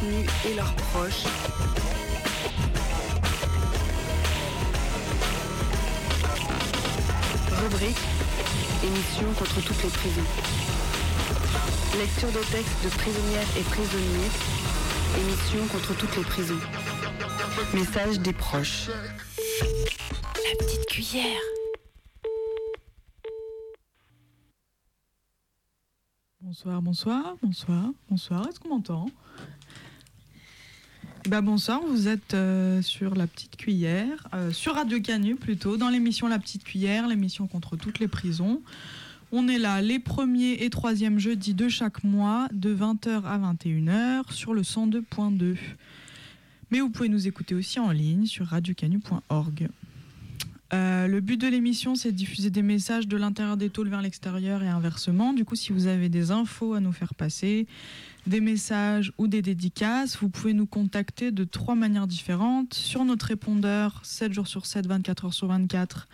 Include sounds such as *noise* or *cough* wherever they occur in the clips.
détenus et leurs proches. Rubrique Émission contre toutes les prisons. Lecture de textes de prisonnières et prisonniers. Émission contre toutes les prisons. Message des proches. La petite cuillère. Bonsoir, bonsoir, bonsoir, bonsoir. Est-ce qu'on m'entend? Ben, Bonsoir, vous êtes euh, sur La Petite Cuillère, euh, sur Radio Canu plutôt, dans l'émission La Petite Cuillère, l'émission contre toutes les prisons. On est là les premiers et troisièmes jeudis de chaque mois, de 20h à 21h, sur le 102.2. Mais vous pouvez nous écouter aussi en ligne sur radiocanu.org. Euh, le but de l'émission, c'est de diffuser des messages de l'intérieur des tôles vers l'extérieur et inversement. Du coup, si vous avez des infos à nous faire passer, des messages ou des dédicaces, vous pouvez nous contacter de trois manières différentes. Sur notre répondeur, 7 jours sur 7, 24 heures sur 24,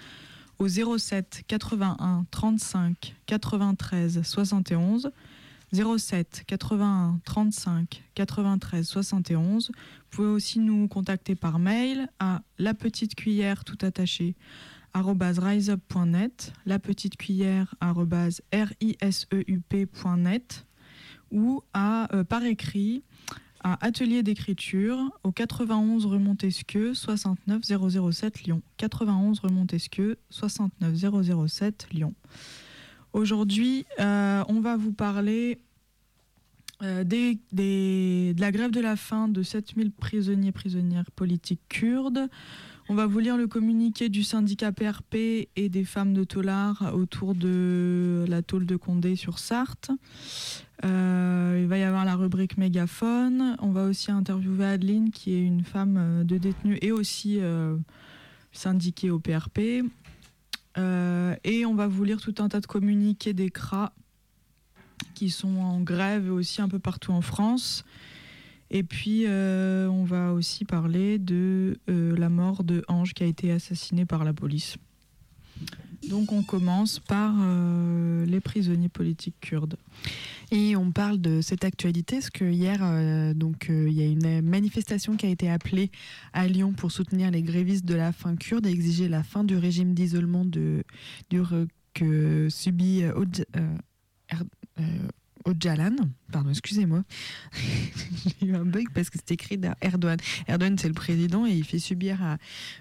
au 07 81 35 93 71. 07 81 35 93 71. Vous pouvez aussi nous contacter par mail à la petite cuillère tout attaché riseup.net, la petite cuillère riseup.net ou à, euh, par écrit à Atelier d'écriture au 91 rue Montesquieu 69 007 Lyon. 91 rue Montesquieu 69 007 Lyon. Aujourd'hui, euh, on va vous parler euh, des, de la grève de la faim de 7000 prisonniers prisonnières politiques kurdes. On va vous lire le communiqué du syndicat PRP et des femmes de Tolar autour de la tôle de Condé sur Sarthe. Euh, il va y avoir la rubrique mégaphone. On va aussi interviewer Adeline, qui est une femme de détenue et aussi syndiquée au PRP. Euh, et on va vous lire tout un tas de communiqués des CRA qui sont en grève et aussi un peu partout en France. Et puis, euh, on va aussi parler de euh, la mort de Ange qui a été assassiné par la police. Donc, on commence par les prisonniers politiques kurdes. Et on parle de cette actualité, parce que hier, euh, donc, euh, il y a une manifestation qui a été appelée à Lyon pour soutenir les grévistes de la faim kurde et exiger la fin du régime d'isolement de, que subit euh, Oj- Öcalan. Pardon, excusez-moi. *laughs* J'ai eu un bug parce que c'est écrit Erdogan. Erdogan, c'est le président et il fait subir à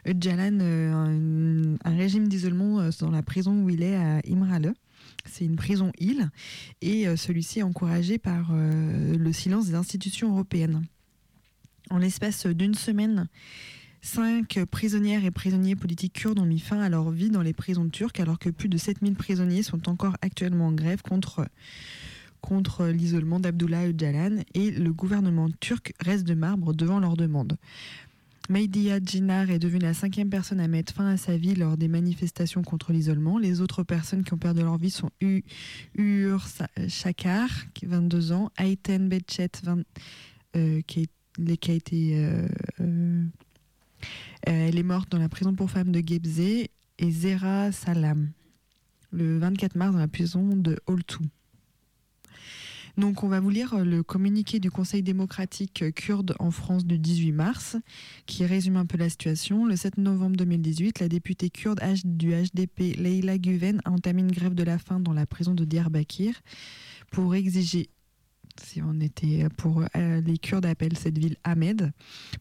Öcalan euh, un, un régime d'isolement dans la prison où il est à Imrale. C'est une prison île et euh, celui-ci est encouragé par euh, le silence des institutions européennes. En l'espace d'une semaine, cinq prisonnières et prisonniers politiques kurdes ont mis fin à leur vie dans les prisons turques alors que plus de 7000 prisonniers sont encore actuellement en grève contre, l'isolement d'Abdullah Öcalan et le gouvernement turc reste de marbre devant leurs demandes. Mehdiya Jinar est devenue la cinquième personne à mettre fin à sa vie lors des manifestations contre l'isolement. Les autres personnes qui ont perdu leur vie sont U- Ur Shakar, qui a 22 ans, Ayten Bechet, 20 euh, qui, qui a été... euh, euh, elle est morte dans la prison pour femmes de Gebze, et Zera Salam, le 24 mars dans la prison de Oltou. Donc on va vous lire euh, le communiqué du Conseil démocratique euh, kurde en France du 18 mars, qui résume un peu la situation. Le 7 novembre 2018, la députée kurde du HDP Leila Guven a entamé une grève de la faim dans la prison de Diyarbakir pour exiger si on était pour euh, les Kurdes appellent cette ville Ahmed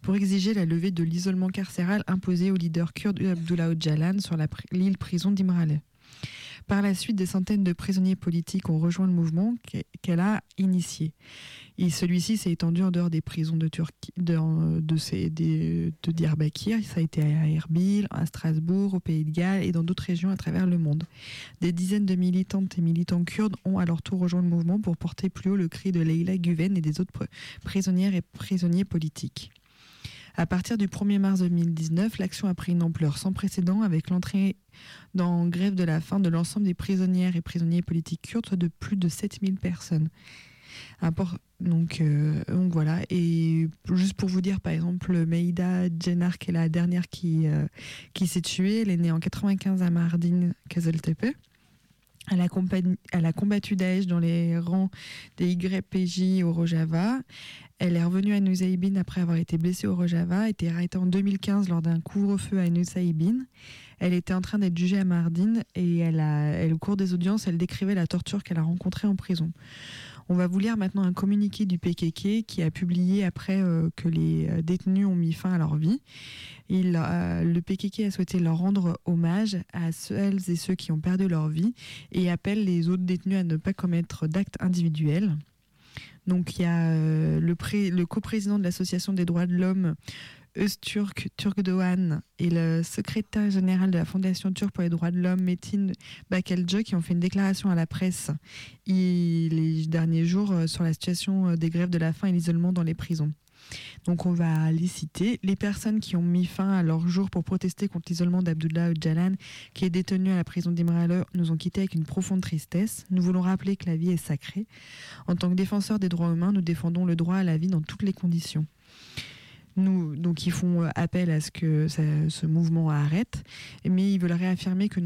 pour exiger la levée de l'isolement carcéral imposé au leader kurde Abdullah Öcalan sur l'île prison d'Imrale. Par la suite, des centaines de prisonniers politiques ont rejoint le mouvement qu'e- qu'elle a initié. Et celui-ci s'est étendu en dehors des prisons de Turquie, de, de, ces- des- de Diyarbakir. Ça a été à Erbil, à Strasbourg, au Pays de Galles et dans d'autres régions à travers le monde. Des dizaines de militantes et militants kurdes ont à leur tour rejoint le mouvement pour porter plus haut le cri de Leila Guven et des autres pr- prisonnières et prisonniers politiques. À partir du 1er mars 2019, l'action a pris une ampleur sans précédent avec l'entrée dans grève de la faim de l'ensemble des prisonnières et prisonniers politiques kurdes de plus de 7000 personnes. Donc, euh, voilà. Et juste pour vous dire, par exemple, Meïda Djenar, qui est la dernière qui, euh, qui s'est tuée, elle est née en 95 à Mardin, Kazaltepe. Elle a, combattu Daesh dans les rangs des YPJ au Rojava. Elle est revenue à Nusaybin après avoir été blessée au Rojava, a été arrêtée en 2015 lors d'un couvre-feu à Nusaybin. Elle était en train d'être jugée à Mardin et au cours des audiences, elle décrivait la torture qu'elle a rencontrée en prison. On va vous lire maintenant un communiqué du PKK qui a publié après euh, que les euh, détenus ont mis fin à leur vie. Euh, le PKK a souhaité leur rendre hommage à celles et ceux qui ont perdu leur vie et appelle les autres détenus à ne pas commettre d'actes individuels. Donc il y a le, le coprésident de l'Association des droits de l'homme Öztürk Turkdoğan et le secrétaire général de la Fondation turque pour les droits de l'homme, Metin Bakelce, qui ont fait une déclaration à la presse les derniers jours euh, sur la situation euh, des grèves de la faim et l'isolement dans les prisons. Donc on va les citer. Les personnes qui ont mis fin à leur jour pour protester contre l'isolement d'Abdullah Öcalan, qui est détenu à la prison d'Imraler, nous ont quittés avec une profonde tristesse. Nous voulons rappeler que la vie est sacrée. En tant que défenseurs des droits humains, nous défendons le droit à la vie dans toutes les conditions donc ils font euh, appel à ce que ce mouvement arrête, mais ils veulent réaffirmer que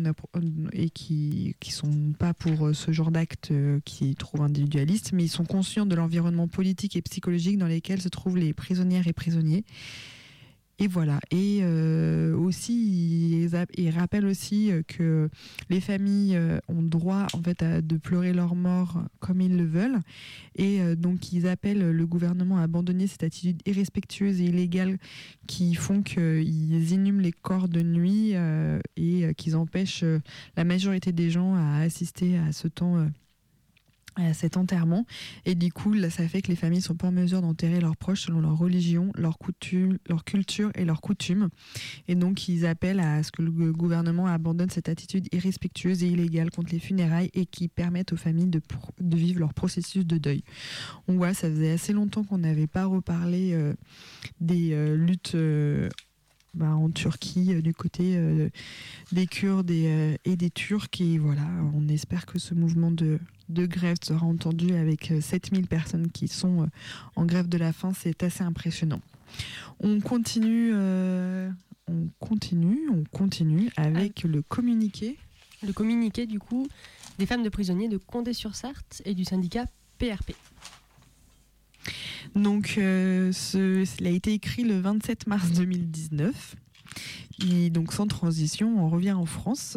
et qui qui sont pas pour euh, ce genre d'actes euh, qui trouvent individualistes, mais ils sont conscients de l'environnement politique et psychologique dans lequel se trouvent les prisonnières et prisonniers et voilà. Et euh, aussi, ils, rappellent aussi euh, que les familles euh, ont droit fait de pleurer leur mort comme ils le veulent. Et donc, ils appellent le gouvernement à abandonner cette attitude irrespectueuse et illégale qui font qu'ils inhument les corps de nuit et qu'ils empêchent la majorité des gens à assister à ce temps à cet enterrement. Et du coup, ça fait que les familles sont pas en mesure d'enterrer leurs proches selon leur religion, leur, coutume, leur culture et leurs coutumes. Et donc, ils appellent à ce que le gouvernement abandonne cette attitude irrespectueuse et illégale contre les funérailles et qui permettent aux familles de, de vivre leur processus de deuil. On voit, ça faisait assez longtemps qu'on n'avait pas reparlé euh, des euh, luttes euh, bah, en Turquie euh, du côté euh, des Kurdes euh, et, des Turcs. Et voilà, on espère que ce mouvement de, grève sera entendu avec 7000 personnes qui sont en grève de la faim. C'est assez impressionnant. On continue, on continue, on continue avec le communiqué. Le communiqué du coup des femmes de prisonniers de Condé-sur-Sarthe et du syndicat PRP. Donc, euh, ce, cela a été écrit le 27 mars 2019. Et donc sans transition, on revient en France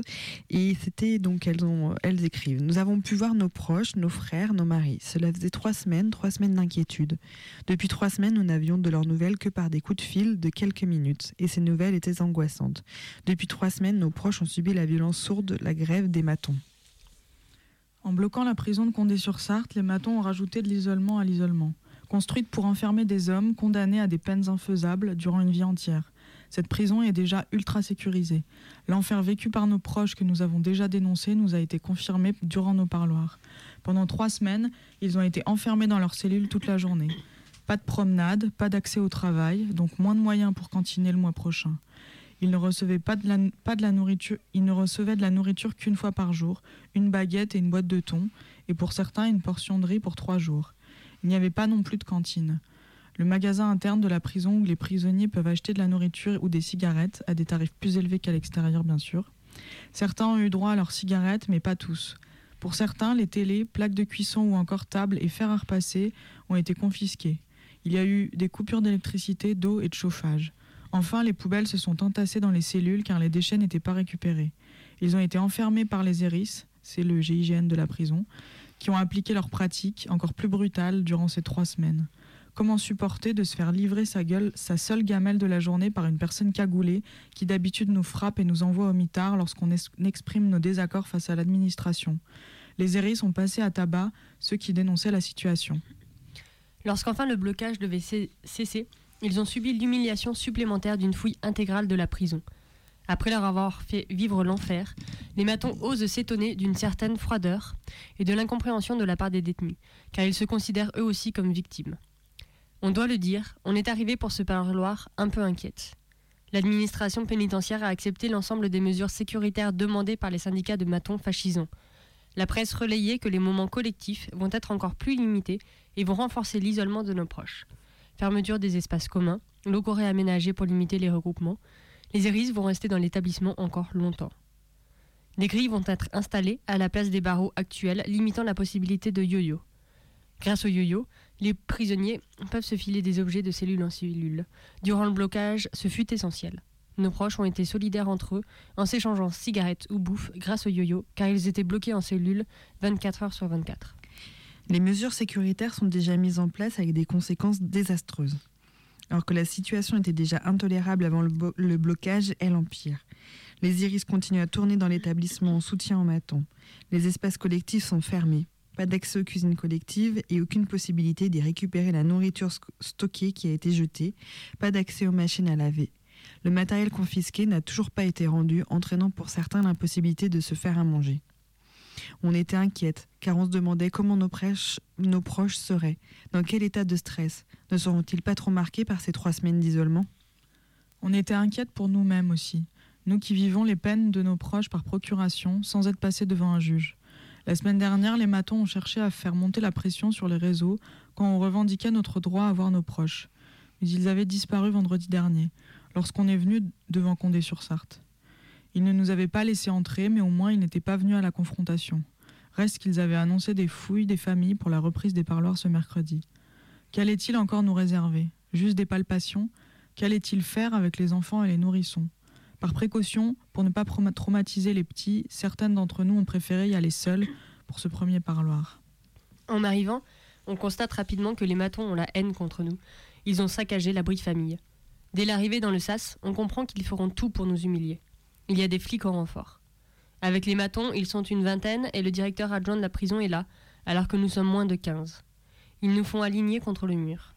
et c'était donc elles ont elles écrivent. Nous avons pu voir nos proches, nos frères, nos maris. Cela faisait trois semaines, trois semaines d'inquiétude. Depuis trois semaines, nous n'avions de leurs nouvelles que par des coups de fil de quelques minutes et ces nouvelles étaient angoissantes. Depuis trois semaines, nos proches ont subi la violence sourde, la grève des matons. En bloquant la prison de Condé-sur-Sarthe, les matons ont rajouté de l'isolement à l'isolement construite pour enfermer des hommes condamnés à des peines infaisables durant une vie entière. Cette prison est déjà ultra sécurisée. L'enfer vécu par nos proches que nous avons déjà dénoncé nous a été confirmé durant nos parloirs. Pendant trois semaines, ils ont été enfermés dans leurs cellules toute la journée. Pas de promenade, pas d'accès au travail, donc moins de moyens pour cantiner le mois prochain. Ils ne recevaient pas de la nourriture, ils ne recevaient de la nourriture qu'une fois par jour, une baguette et une boîte de thon, et pour certains une portion de riz pour trois jours. Il n'y avait pas non plus de cantine. Le magasin interne de la prison où les prisonniers peuvent acheter de la nourriture ou des cigarettes à des tarifs plus élevés qu'à l'extérieur, bien sûr. Certains ont eu droit à leurs cigarettes, mais pas tous. Pour certains, les télés, plaques de cuisson ou encore tables et fer à repasser ont été confisqués. Il y a eu des coupures d'électricité, d'eau et de chauffage. Enfin, les poubelles se sont entassées dans les cellules car les déchets n'étaient pas récupérés. Ils ont été enfermés par les ERIS, c'est le GIGN de la prison, qui ont appliqué leurs pratiques encore plus brutales durant ces trois semaines. Comment supporter de se faire livrer sa gueule, sa seule gamelle de la journée par une personne cagoulée qui d'habitude nous frappe et nous envoie au mitard lorsqu'on exprime nos désaccords face à l'administration? Les héris sont passés à tabac ceux qui dénonçaient la situation. Lorsqu'enfin le blocage devait cesser, ils ont subi l'humiliation supplémentaire d'une fouille intégrale de la prison. Après leur avoir fait vivre l'enfer, les matons osent s'étonner d'une certaine froideur et de l'incompréhension de la part des détenus, car ils se considèrent eux aussi comme victimes. On doit le dire, on est arrivé pour ce parloir un peu inquiète. L'administration pénitentiaire a accepté l'ensemble des mesures sécuritaires demandées par les syndicats de matons fascisants. La presse relayait que les moments collectifs vont être encore plus limités et vont renforcer l'isolement de nos proches. Fermeture des espaces communs, locaux réaménagés pour limiter les regroupements. Les iris vont rester dans l'établissement encore longtemps. Des grilles vont être installées à la place des barreaux actuels, limitant la possibilité de yo-yo. Grâce au yo-yo, les prisonniers peuvent se filer des objets de cellule en cellule. Durant le blocage, ce fut essentiel. Nos proches ont été solidaires entre eux en s'échangeant cigarettes ou bouffe grâce au yo-yo, car ils étaient bloqués en cellule 24 heures sur 24. Les mesures sécuritaires sont déjà mises en place avec des conséquences désastreuses. Alors que la situation était déjà intolérable avant le, blocage, elle empire. Les iris continuent à tourner dans l'établissement en soutien en maton. Les espaces collectifs sont fermés. Pas d'accès aux cuisines collectives et aucune possibilité d'y récupérer la nourriture stockée qui a été jetée. Pas d'accès aux machines à laver. Le matériel confisqué n'a toujours pas été rendu, entraînant pour certains l'impossibilité de se faire à manger. On était inquiète, car on se demandait comment nos, proches, seraient, dans quel état de stress. Ne seront-ils pas trop marqués par ces trois semaines d'isolement? On était inquiète pour nous-mêmes aussi, nous qui vivons les peines de nos proches par procuration, sans être passés devant un juge. La semaine dernière, les matons ont cherché à faire monter la pression sur les réseaux quand on revendiquait notre droit à voir nos proches. Mais ils avaient disparu vendredi dernier, lorsqu'on est venu devant Condé-sur-Sarthe. Ils ne nous avaient pas laissé entrer, mais au moins ils n'étaient pas venus à la confrontation. Reste qu'ils avaient annoncé des fouilles des familles pour la reprise des parloirs ce mercredi. Qu'allait-il encore nous réserver? Juste des palpations? Qu'allait-il faire avec les enfants et les nourrissons? Par précaution, pour ne pas traumatiser les petits, certaines d'entre nous ont préféré y aller seules pour ce premier parloir. En arrivant, on constate rapidement que les matons ont la haine contre nous. Ils ont saccagé l'abri famille. Dès l'arrivée dans le sas, on comprend qu'ils feront tout pour nous humilier. Il y a des flics en renfort. Avec les matons, ils sont une vingtaine et le directeur adjoint de la prison est là, alors que nous sommes moins de quinze. Ils nous font aligner contre le mur.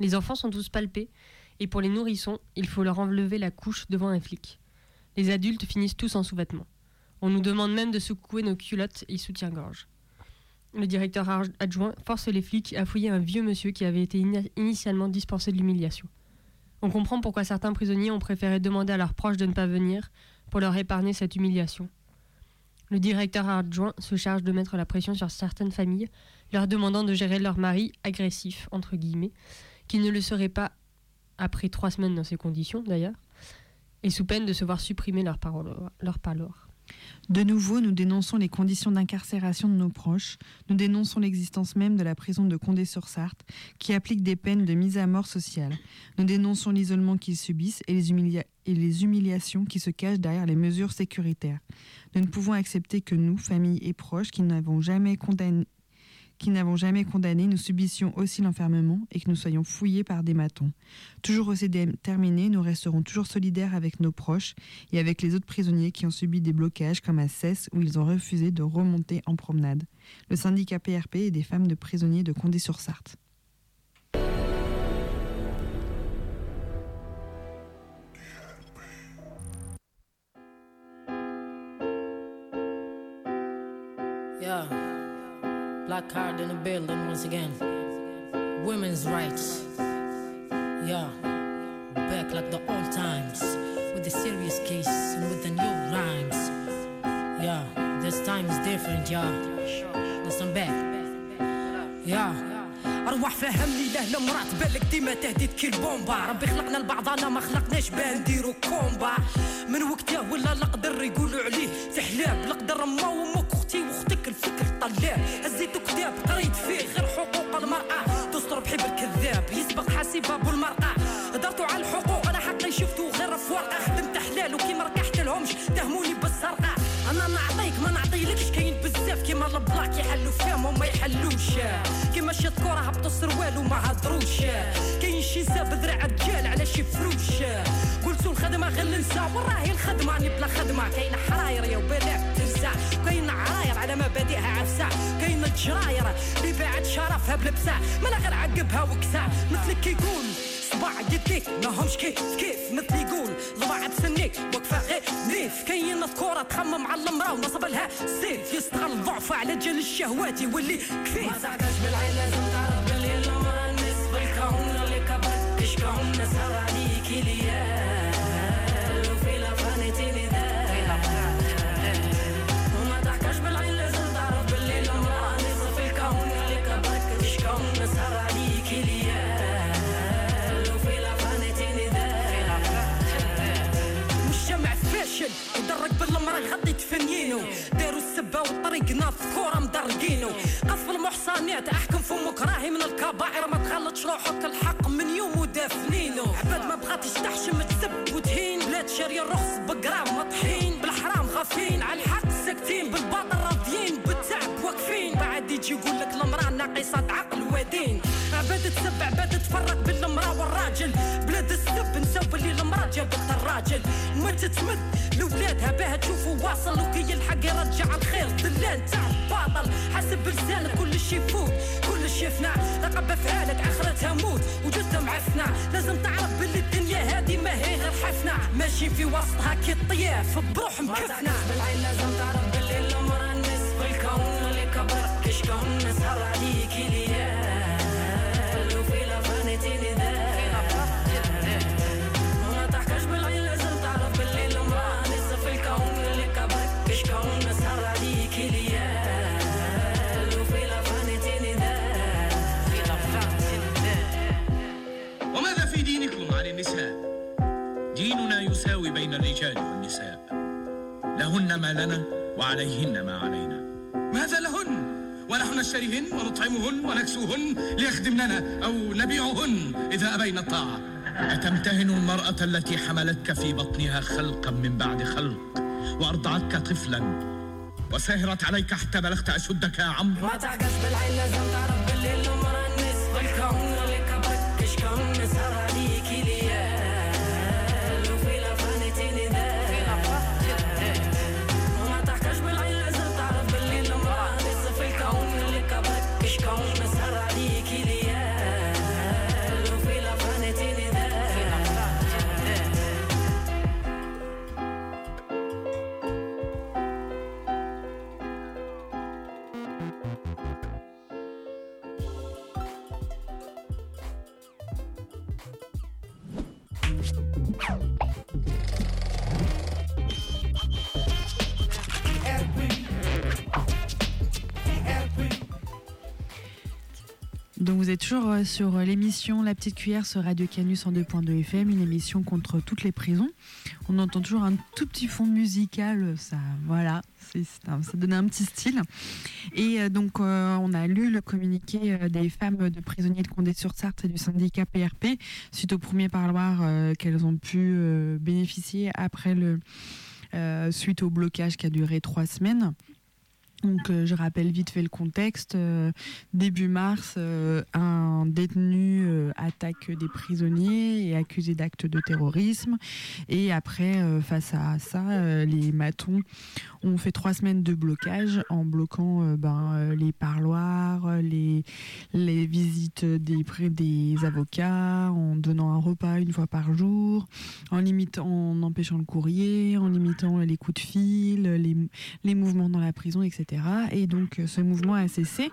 Les enfants sont tous palpés et pour les nourrissons, il faut leur enlever la couche devant un flic. Les adultes finissent tous en sous-vêtements. On nous demande même de secouer nos culottes et soutien-gorge. Le directeur adjoint force les flics à fouiller un vieux monsieur qui avait été initialement dispensé de l'humiliation. On comprend pourquoi certains prisonniers ont préféré demander à leurs proches de ne pas venir pour leur épargner cette humiliation. Le directeur adjoint se charge de mettre la pression sur certaines familles, leur demandant de gérer leur mari agressif, entre guillemets, qui ne le serait pas après trois semaines dans ces conditions d'ailleurs, et sous peine de se voir supprimer leur, parole, leur. De nouveau, nous dénonçons les conditions d'incarcération de nos proches, nous dénonçons l'existence même de la prison de Condé-sur-Sarthe, qui applique des peines de mise à mort sociale. Nous dénonçons l'isolement qu'ils subissent et les, et les humiliations qui se cachent derrière les mesures sécuritaires. Nous ne pouvons accepter que nous, familles et proches, qui n'avons jamais condamné, qui n'avons jamais condamné, nous subissions aussi l'enfermement et que nous soyons fouillés par des matons. Toujours aussi déterminés, nous resterons toujours solidaires avec nos proches et avec les autres prisonniers qui ont subi des blocages comme à Cesse où ils ont refusé de remonter en promenade. Le syndicat PRP et des femmes de prisonniers de Condé-sur-Sarthe. Black card in the building once again. Women's rights. Yeah. Back like the old times. With the serious case and with the new rhymes. Yeah. This time is different, yeah. Listen back. Yeah. ارواح فهمني له المرات بالك ديما تهديد كي البومبا. ربي خلقنا لبعضنا ما خلقناش باه نديرو كومبا. من وقتها ولا القدر يقولوا عليه تحلاب القدر ما وامك أختي وأختك الفكر طلاب. هزيتو كتاب قريت فيه غير حقوق المرأة. تستر بحب الكذاب يسبق حاسب ابو المرأة هدرتو على الحقوق أنا حقي شفتو غير في ورقة. خدمت حلال وكي ما لهمش تهموني بالسرقة. أنا نعطيك ما نعطيلكش كاين بزاف كيما البلاك يحلو فيهم وما يحلوش. كيما شي كورة هبطوا السروال وما هضروش كاين شي ساب ذراع رجال على شي فروش قلتو الخدمة غير ننسى وراهي الخدمة راني بلا خدمة. كاين حراير يا وبلاك تنسى كاين عراير على مبادئها عفسة. كاين الجراير اللي باعت شرفها بلبسة. مالا غير عقبها وكسا مثلك كيقول صباع يديك ماهمش كيف كيف مثل يقول ضباع بسنيك وقفة غير نيف كاين ذكورة تخمم على المرا ونصب لها سيف. يستغل ضعفه على جال الشهوات يولي كفيف. ما تعقاش بالعين لازم تعرف بلي المرا نصف الكون شكون نسهر عليك ليال بالمرأة غادي تفنينو داروا السبة وطريقنا في كورة مدرقينو. قصف المحصنات أحكم فمك راهي من الكبائر. ما تخلطش روحك الحق من يوم ودافنينو عباد ما بغاتش تحشم تسب وتهين. بلاد شارية الرخص بقرام مطحين. بالحرام غافين على الحق ساكتين. بالباطل راضيين. واقفين. بعد يجي يقول لك المرأة ناقصة عقل ودين. عباد تسب عباد تفرق بين المرأة والراجل. بلاد السب نساو اللي المرأة جابت الراجل. ما تتمد لولادها باه تشوفوا واصل وكي يلحق يرجع الخير. دلان تاع الباطل حسب لسانك كل شي يفوت. كل شي يفنى رقب افعالك آخرتها موت. وجزء معفنة لازم تعرف باللي الدنيا هادي ما هي غير حفنة ماشي في وسطها كي الطياف بروح مكفنة بالعين لازم تعرف. شكون نسهر عليك ليال وفي لافانيتي نداء وما تحكاش بالعين لازم تعرف باللي المرأة نصف الكون اللي كبرك شكون نسهر عليك ليال وفي لافانيتي نداء وماذا في دينكم عن النساء؟ ديننا يساوي بين الرجال والنساء. لهن ما لنا وعليهن ما علينا. ماذا ونحن نشتريهن ونطعمهن ونكسوهن ليخدمننا أو نبيعهن إذا أبين الطاعة. أتمتهن المرأة التي حملتك في بطنها خلقا من بعد خلق وأرضعتك طفلا وسهرت عليك حتى بلغت أشدك يا عمرو؟ ما تعقش بالعين لازم تعرف. Toujours euh, sur euh, l'émission La Petite Cuillère sur Radio Canus en 2.2 FM, une émission contre toutes les prisons. On entend toujours un tout petit fond musical, ça, voilà, ça donne un petit style. Et euh, donc on a lu le communiqué des femmes de prisonniers de Condé-sur-Sarthe et du syndicat PRP suite au premier parloir qu'elles ont pu bénéficier après le suite au blocage qui a duré trois semaines. Donc, euh, je rappelle vite fait le contexte. Euh, début mars, euh, un détenu attaque des prisonniers et accusé d'actes de terrorisme. Et après, face à ça, les matons ont fait trois semaines de blocage en bloquant ben, les parloirs, les, visites des, avocats, en donnant un repas une fois par jour, en limitant, en empêchant le courrier, en limitant les coups de fil, les mouvements dans la prison, etc. Et donc euh, ce mouvement a cessé.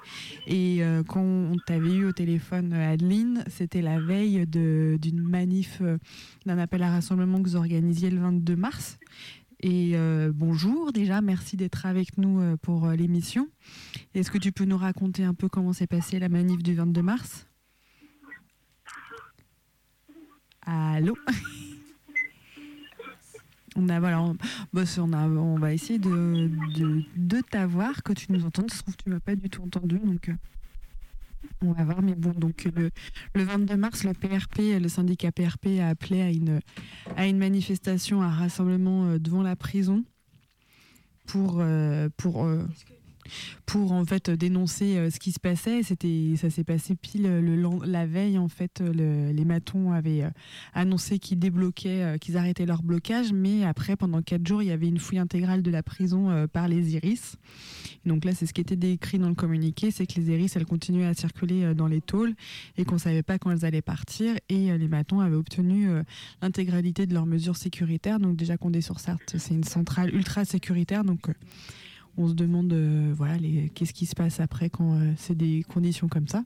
Et euh, quand on t'avait eu au téléphone, euh, Adeline, c'était la veille d'une manif, d'un appel à rassemblement que vous organisiez le 22 mars. Et bonjour déjà, merci d'être avec nous pour l'émission. Est-ce que tu peux nous raconter un peu comment s'est passée la manif du 22 mars? Allô? *laughs* On a voilà, on, bah, on on va essayer de, de, t'avoir, que tu nous entendes. Ça se trouve, tu m'as pas du tout entendu, donc euh, on va voir. Mais bon, donc le, le 22 mars, le PRP, le syndicat PRP a appelé à une, à une manifestation, à un rassemblement euh, devant la prison pour, euh, pour, pour en fait dénoncer euh, ce qui se passait. C'était, ça s'est passé pile le, len- la veille en fait. le- les matons avaient euh, annoncé qu'ils débloquaient, euh, qu'ils arrêtaient leur blocage, mais après pendant quatre jours, il y avait une fouille intégrale de la prison euh, par les iris. Donc là, c'est ce qui était décrit dans le communiqué, c'est que les iris, elles continuaient à circuler euh, dans les tôles et qu'on savait pas quand elles allaient partir. Et euh, les matons avaient obtenu euh, l'intégralité de leurs mesures sécuritaires. Donc déjà Condé-sur-Sarthe, c'est une centrale ultra sécuritaire, donc euh, on se demande euh, voilà qu'est-ce qui se passe après quand euh, c'est des conditions comme ça.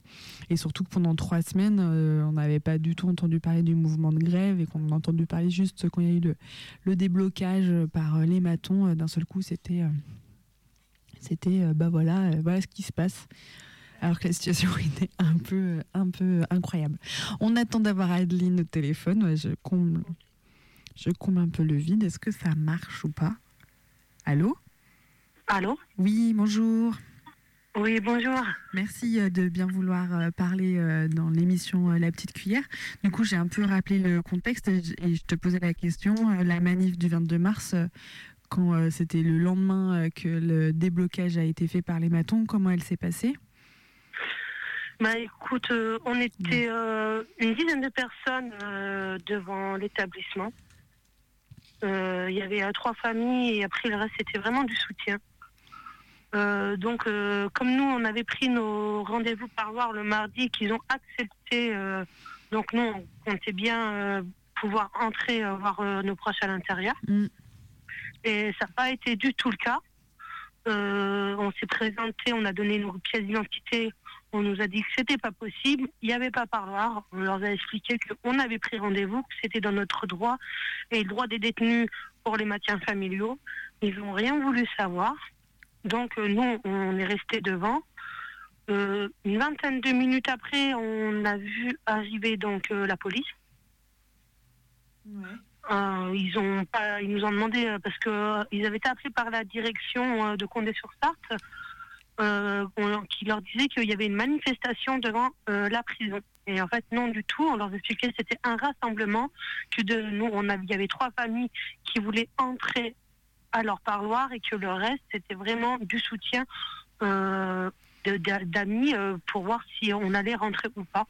Et surtout que pendant trois semaines, euh, on n'avait pas du tout entendu parler du mouvement de grève et qu'on a entendu parler juste quand il y a eu le, le déblocage par les matons. D'un seul coup, c'était c'était bah voilà voilà ce qui se passe. Alors que la situation *laughs* était un peu un peu incroyable. On attend d'avoir Adeline au téléphone. Je comble je comble un peu le vide. Est-ce que ça marche ou pas? Allô? Allô Oui, bonjour. Oui, bonjour. Merci euh, de bien vouloir euh, parler euh, dans l'émission La Petite Cuillère. Du coup, j'ai un peu rappelé le contexte et je te posais la question. La manif du 22 mars, quand c'était le lendemain que le déblocage a été fait par les matons, comment elle s'est passée? Bah écoute, on était une dizaine de personnes devant l'établissement. Il y avait trois familles et après le reste c'était vraiment du soutien. Euh, donc, euh, comme nous, on avait pris nos rendez-vous par voir le mardi, qu'ils ont accepté. Euh, donc, nous, on comptait bien pouvoir entrer voir nos proches à l'intérieur. Mm. Et ça n'a pas été du tout le cas. on s'est présenté, on a donné nos pièces d'identité. On nous a dit que c'était pas possible, il n'y avait pas parloir. On leur a expliqué qu'on avait pris rendez-vous, que c'était dans notre droit et le droit des détenus pour les maintiens familiaux. Ils n'ont rien voulu savoir. Donc euh, nous, on est resté devant. Euh, une vingtaine de minutes après, on a vu arriver donc euh, la police. ils ont pas, ils nous ont demandé parce que ils avaient été appelés par la direction de Condé-sur-Sarthe, qui leur disait qu'il y avait une manifestation devant la prison. Et en fait, non du tout. On leur expliquait que c'était un rassemblement, que de nous, on avait, il y avait trois familles qui voulaient entrer à leur parloir et que le reste, c'était vraiment du soutien euh, d'amis euh, pour voir si on allait rentrer ou pas.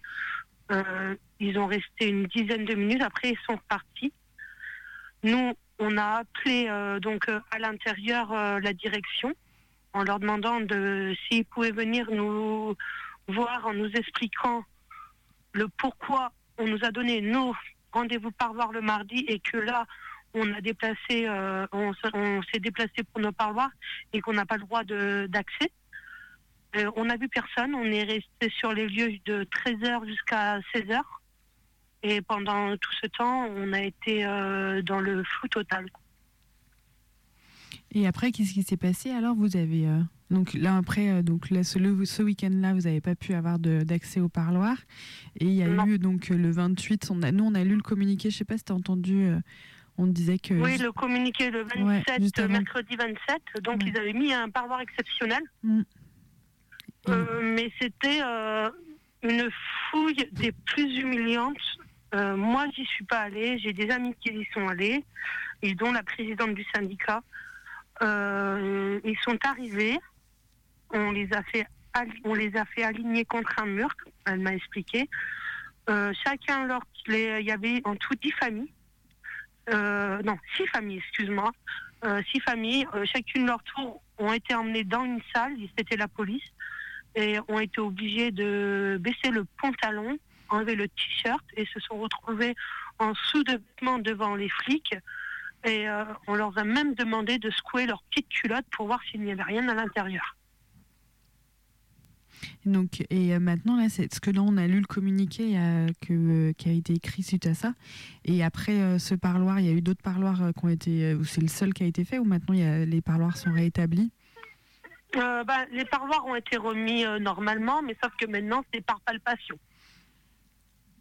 Euh, ils ont resté une dizaine de minutes, après ils sont partis. Nous, on a appelé donc à l'intérieur la direction en leur demandant de s'ils pouvaient venir nous voir en nous expliquant le pourquoi on nous a donné nos rendez-vous par voir le mardi et que là on a déplacé, euh, on, s'est déplacé pour nos parloirs et qu'on n'a pas le droit d'accès. Euh, on n'a vu personne, on est resté sur les lieux de 13h jusqu'à 16h. Et pendant tout ce temps, on a été euh, dans le flou total. Et après, qu'est-ce qui s'est passé? Alors, vous avez donc là après, donc là, ce, ce week-end-là, vous n'avez pas pu avoir d'accès au parloir. Et il y a eu donc le 28. On a, nous, on a lu le communiqué. Je sais pas si tu as entendu. On disait que. Oui, le communiqué le 27, mercredi 27. Donc, ils avaient mis un parloir exceptionnel. Mm. Euh, mais c'était euh, une fouille des plus humiliantes. Euh, moi, j'y suis pas allée. J'ai des amis qui y sont allés, et dont la présidente du syndicat. ils sont arrivés. On les a fait, on les a fait aligner contre un mur. Elle m'a expliqué. chacun leur, il y avait en tout dix familles. Euh, non, six familles, excuse-moi, euh, six familles, euh, chacune leur tour ont été emmenées dans une salle, c'était la police, et ont été obligées de baisser le pantalon, enlever le t-shirt et se sont retrouvées en sous-vêtements devant les flics. Et on leur a même demandé de secouer leurs petites culottes pour voir s'il n'y avait rien à l'intérieur. Donc, et euh, maintenant, là, c'est ce que là, on a lu le communiqué euh, euh, qui a été écrit suite à ça. Et après ce parloir, il y a eu d'autres parloirs qui ont été. c'est le seul qui a été fait ou maintenant y a, les parloirs sont réétablis bah, Les parloirs ont été remis normalement, mais sauf que maintenant, c'est par palpation.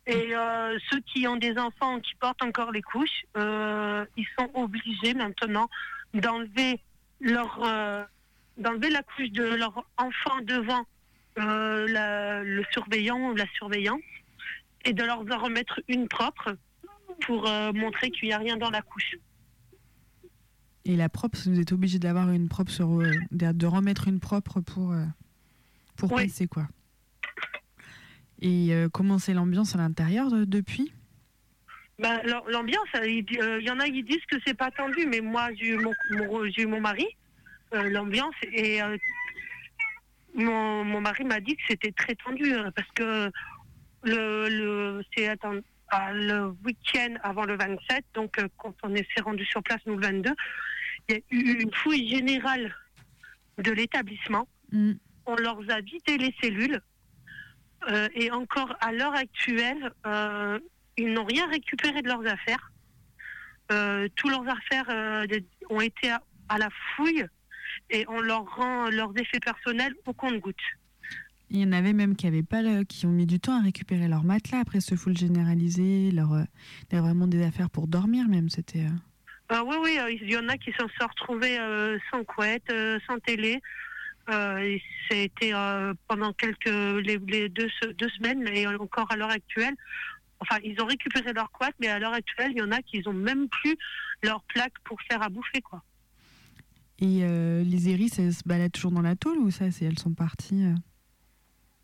Et ceux qui ont des enfants qui portent encore les couches, ils sont obligés maintenant d'enlever leur d'enlever la couche de leur enfant devant euh, le surveillant ou la surveillante et de leur en remettre une propre pour euh, montrer qu'il n'y a rien dans la couche. Et la propre, vous êtes obligé d'avoir une propre sur, euh, de remettre une propre pour pour passer quoi. Et comment c'est l'ambiance à l'intérieur depuis? Ben, L'ambiance, il y en a qui disent que c'est pas tendu, mais moi j'ai eu mon, mon, mon mari. l'ambiance est mon, mon mari m'a dit que c'était très tendu hein, parce que le, le c'est le week-end avant le 27, donc euh, quand on s'est rendu sur place nous le 22, il y a eu une fouille générale de l'établissement. Mm. On leur a vidé les cellules. Euh, et encore à l'heure actuelle, euh, ils n'ont rien récupéré de leurs affaires. Euh, tous leurs affaires euh, ont été à, à la fouille et on leur rend leurs effets personnels au compte-gouttes. Il y en avait même qui avaient pas le- qui ont mis du temps à récupérer leur matelas après ce full généralisé, leur euh, il y a vraiment des affaires pour dormir même, c'était euh, Euh, oui, oui, euh, il y en a qui se sont retrouvés euh, sans couette, sans télé. C'était pendant quelques les, les deux, deux semaines et encore à l'heure actuelle. Enfin, ils ont récupéré leur couette, mais à l'heure actuelle, il y en a qui ont même plus leur plaque pour faire à bouffer, quoi. Et euh, les iris, elles se baladent toujours dans la tôle ou ça, c'est elles sont parties euh?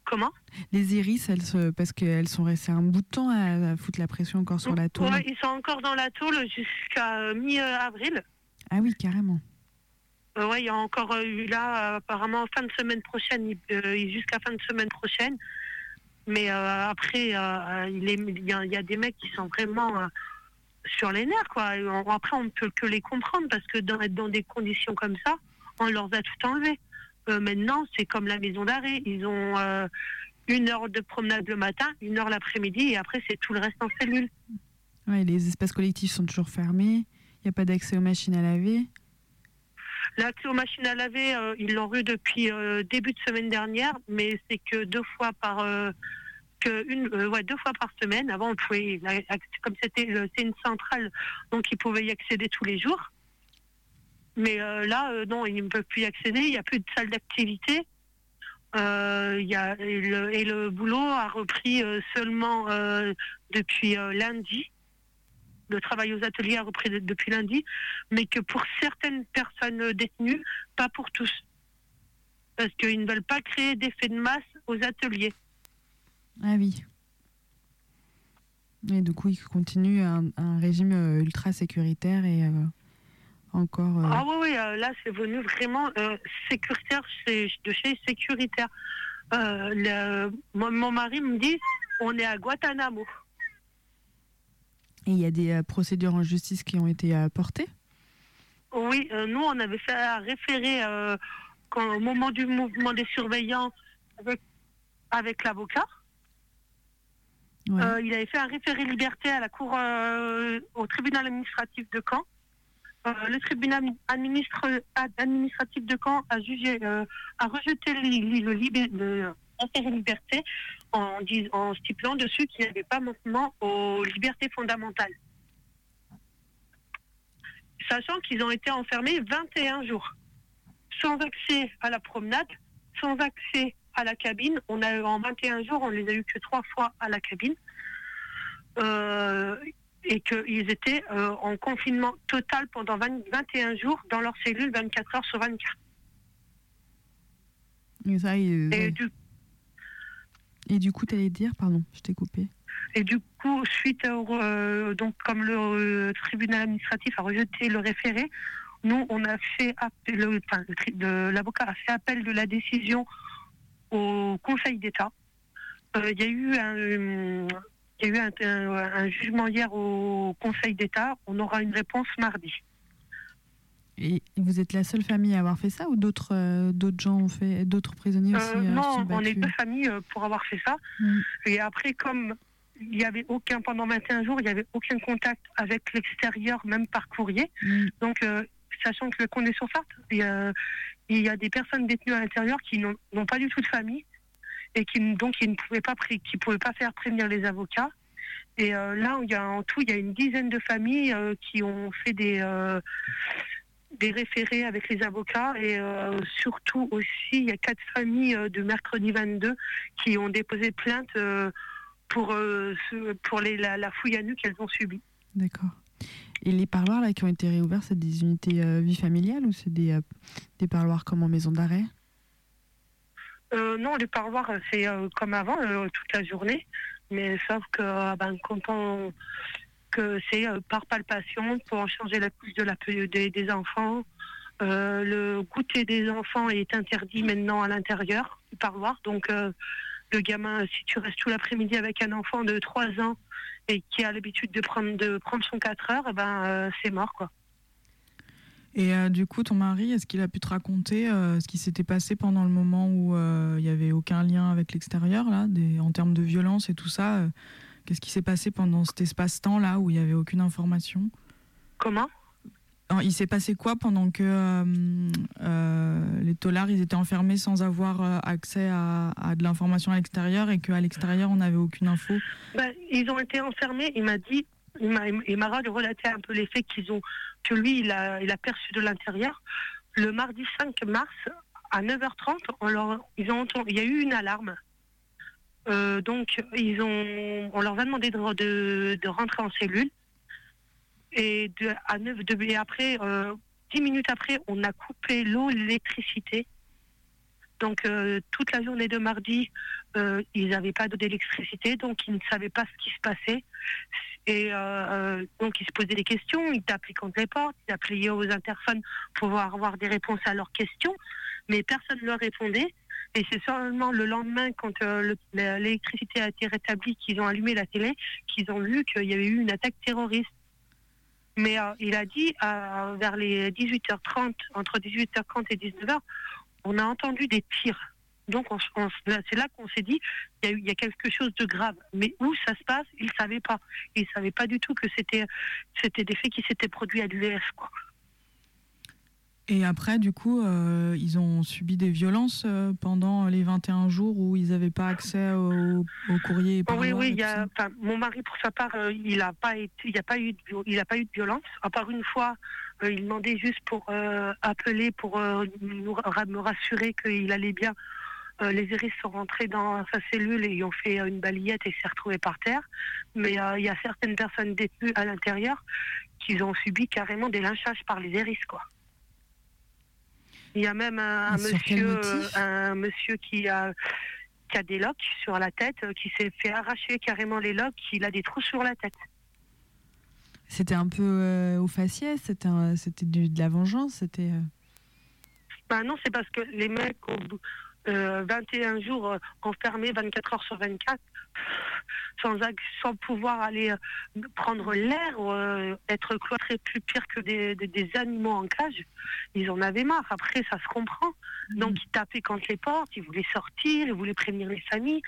Comment? Les iris, elles se, parce qu'elles sont restées un bout de temps à, à foutre la pression encore sur la tôle. Ouais, ils sont encore dans la tôle jusqu'à euh, mi-avril. Ah oui, carrément. Euh, ouais, il y a encore eu là, apparemment, fin de semaine prochaine, jusqu'à fin de semaine prochaine. Mais après, il est- il y, a- il y a des mecs qui sont vraiment sur les nerfs, quoi. Et on- après, on ne peut que les comprendre parce que dans, dans des conditions comme ça, on leur a tout enlevé. Euh, maintenant, c'est comme la maison d'arrêt. Ils ont euh, une heure de promenade le matin, une heure l'après-midi, et après, c'est tout le reste en cellule. Les espaces collectifs sont toujours fermés. Il n'y a pas d'accès aux machines à laver. L'accès aux machines à laver, euh, ils l'ont eu depuis début de semaine dernière, mais c'est que deux fois par euh, euh, ouais, deux fois par semaine. Avant, on pouvait, comme c'était le- c'est une centrale, donc ils pouvaient y accéder tous les jours. Mais euh, là, euh, non, ils ne peuvent plus y accéder. Il n'y a plus de salle d'activité. Euh, y a, et, le, et le boulot a repris euh, seulement euh, depuis euh, lundi. Le travail aux ateliers a repris de- depuis lundi mais que pour certaines personnes détenues, pas pour tous. Parce qu'ils ne veulent pas créer d'effet de masse aux ateliers. Ah oui. Et du coup, ils continuent un, un régime euh, ultra sécuritaire et euh, encore. euh, Ah oui, oui, là c'est venu vraiment euh, sécuritaire chez- de chez sécuritaire. Le- mon, mon mari me dit, on est à Guantanamo. Et il y a des procédures en justice qui ont été portées? Oui, nous on avait fait quand- au moment du mouvement des surveillants avec, avec l'avocat. Euh, il avait fait un référé liberté à la cour, euh, au tribunal administratif de Caen. Euh, le tribunal administratif de Caen a jugé, a rejeté le, libé- le référé liberté en, en stipulant dessus qu'il n'y avait pas manquement aux libertés fondamentales. Sachant qu'ils ont été enfermés 21 jours, sans accès à la promenade, sans accès à la cabine. On a eu en 21 jours, on les a eu que trois fois à la cabine. Euh, et qu'ils étaient euh, en confinement total pendant 20 21 jours dans leur cellule 24 heures sur 24. Et, ça, du, Et du coup, tu allais dire, pardon, je t'ai coupé. et du coup, suite au, euh, donc comme le euh, tribunal administratif a rejeté le référé, nous on a fait appel, enfin, l'avocat a fait appel de la décision au Conseil d'État. Euh, Il y a eu un, euh, il y a eu un, un- un jugement hier au Conseil d'État. On aura une réponse mardi. Et vous êtes la seule famille à avoir fait ça ou d'autres euh, d'autres gens ont fait, d'autres prisonniers aussi Euh, non, on est deux familles pour avoir fait ça. Mm. Et après, comme il y avait aucun, pendant 21 jours, il n'y avait aucun contact avec l'extérieur, même par courrier. Mm. Donc, euh, sachant que est sur Sarthe, il y, a, des personnes détenues à l'intérieur qui n'ont pas du tout de famille et qui donc qui ne pouvaient pas qui pouvaient pas faire prévenir les avocats. Et euh, là, il y a en tout, il y a une dizaine de familles euh, qui ont fait des euh, des référés avec les avocats et euh, surtout aussi, il y a quatre familles euh, de mercredi 22 qui ont déposé plainte euh, pour euh, pour la, la fouille à nu qu'elles ont subie. D'accord. Et les parloirs là qui ont été réouverts, c'est des unités euh, vie familiale ou c'est des, euh, des parloirs comme en maison d'arrêt? Euh, non, les parloirs, euh, c'est comme avant, toute la journée. Mais sauf que ben, que c'est par palpation pour changer la couche de la, des, des enfants. Le goûter des enfants est interdit maintenant à l'intérieur du parloir. Donc, le gamin, si tu restes tout l'après-midi avec un enfant de 3 ans et qui a l'habitude de prendre, de prendre son 4 heures, eh ben, euh, c'est mort. Quoi. Et euh, du coup, ton mari, est-ce qu'il a pu te raconter euh, ce qui s'était passé pendant le moment où il n'y avait aucun lien avec l'extérieur, là, des, en termes de violence et tout ça Qu'est-ce qui s'est passé pendant cet espace-temps-là où il n'y avait aucune information? Comment? Il s'est passé quoi pendant que euh, euh, les taulards ils étaient enfermés sans avoir euh, accès à, de l'information à l'extérieur et qu'à l'extérieur on n'avait aucune info? Ben, ils ont été enfermés. Il m'a dit, il m'a, relaté un peu les faits qu'ils ont, que lui, il a, il a perçu de l'intérieur. Le mardi 5 mars, à 9h30, on leur, ils ont entendu, il y a eu une alarme. Donc, ils ont, on leur a demandé de, de, de rentrer en cellule. Et, à 9, de- et après, euh, 10 minutes après, on a coupé l'eau l'électricité. Donc, euh, toute la journée de mardi, euh, ils n'avaient pas d'électricité, donc ils ne savaient pas ce qui se passait. Et euh, euh, donc, ils se posaient des questions, ils tapaient contre les portes, ils appelaient aux interphones pour avoir des réponses à leurs questions, mais personne ne leur répondait. Et c'est seulement le lendemain, quand euh, l'électricité a été rétablie, qu'ils ont allumé la télé, qu'ils ont vu qu'il y avait eu une attaque terroriste. Mais euh, il a dit, euh, vers les 18h30, entre 18h30 et 19h, on a entendu des tirs. Donc c'est là qu'on s'est dit, il y, a il quelque chose de grave. Mais où ça se passe, ils ne savaient pas. Ils ne savaient pas du tout que c'était, c'était des faits qui s'étaient produits à l'UEF. Et après, du coup, euh, ils ont subi des violences euh, pendant les 21 jours où ils n'avaient pas accès au, au courrier Oh, oui, oui, y a, mon mari, pour sa part, euh, il n'a pas, été- il a pas, eu de vi- il a pas eu de violence. À part une fois, euh, il demandait juste pour appeler, pour nous me rassurer qu'il allait bien. Les iris sont rentrés dans sa cellule et ils ont fait une balayette et s'est retrouvé par terre. Mais il y a certaines personnes détenues à l'intérieur qui ont subi carrément des lynchages par les iris, quoi. Il y a même un, monsieur, euh, un monsieur qui a qui a des loques sur la tête, euh, qui s'est fait arracher carrément les loques, il a des trous sur la tête. C'était un peu euh, au faciès, c'était de la vengeance, c'était. euh, Ben non, c'est parce que les mecs ont euh, 21 jours euh, enfermés 24 heures sur 24, sans, sans pouvoir aller euh, prendre l'air, euh, être cloîtrés plus pire que des, des- des animaux en cage. Ils en avaient marre. Après, ça se comprend. Donc, ils tapaient contre les portes, ils voulaient sortir, ils voulaient prévenir les familles.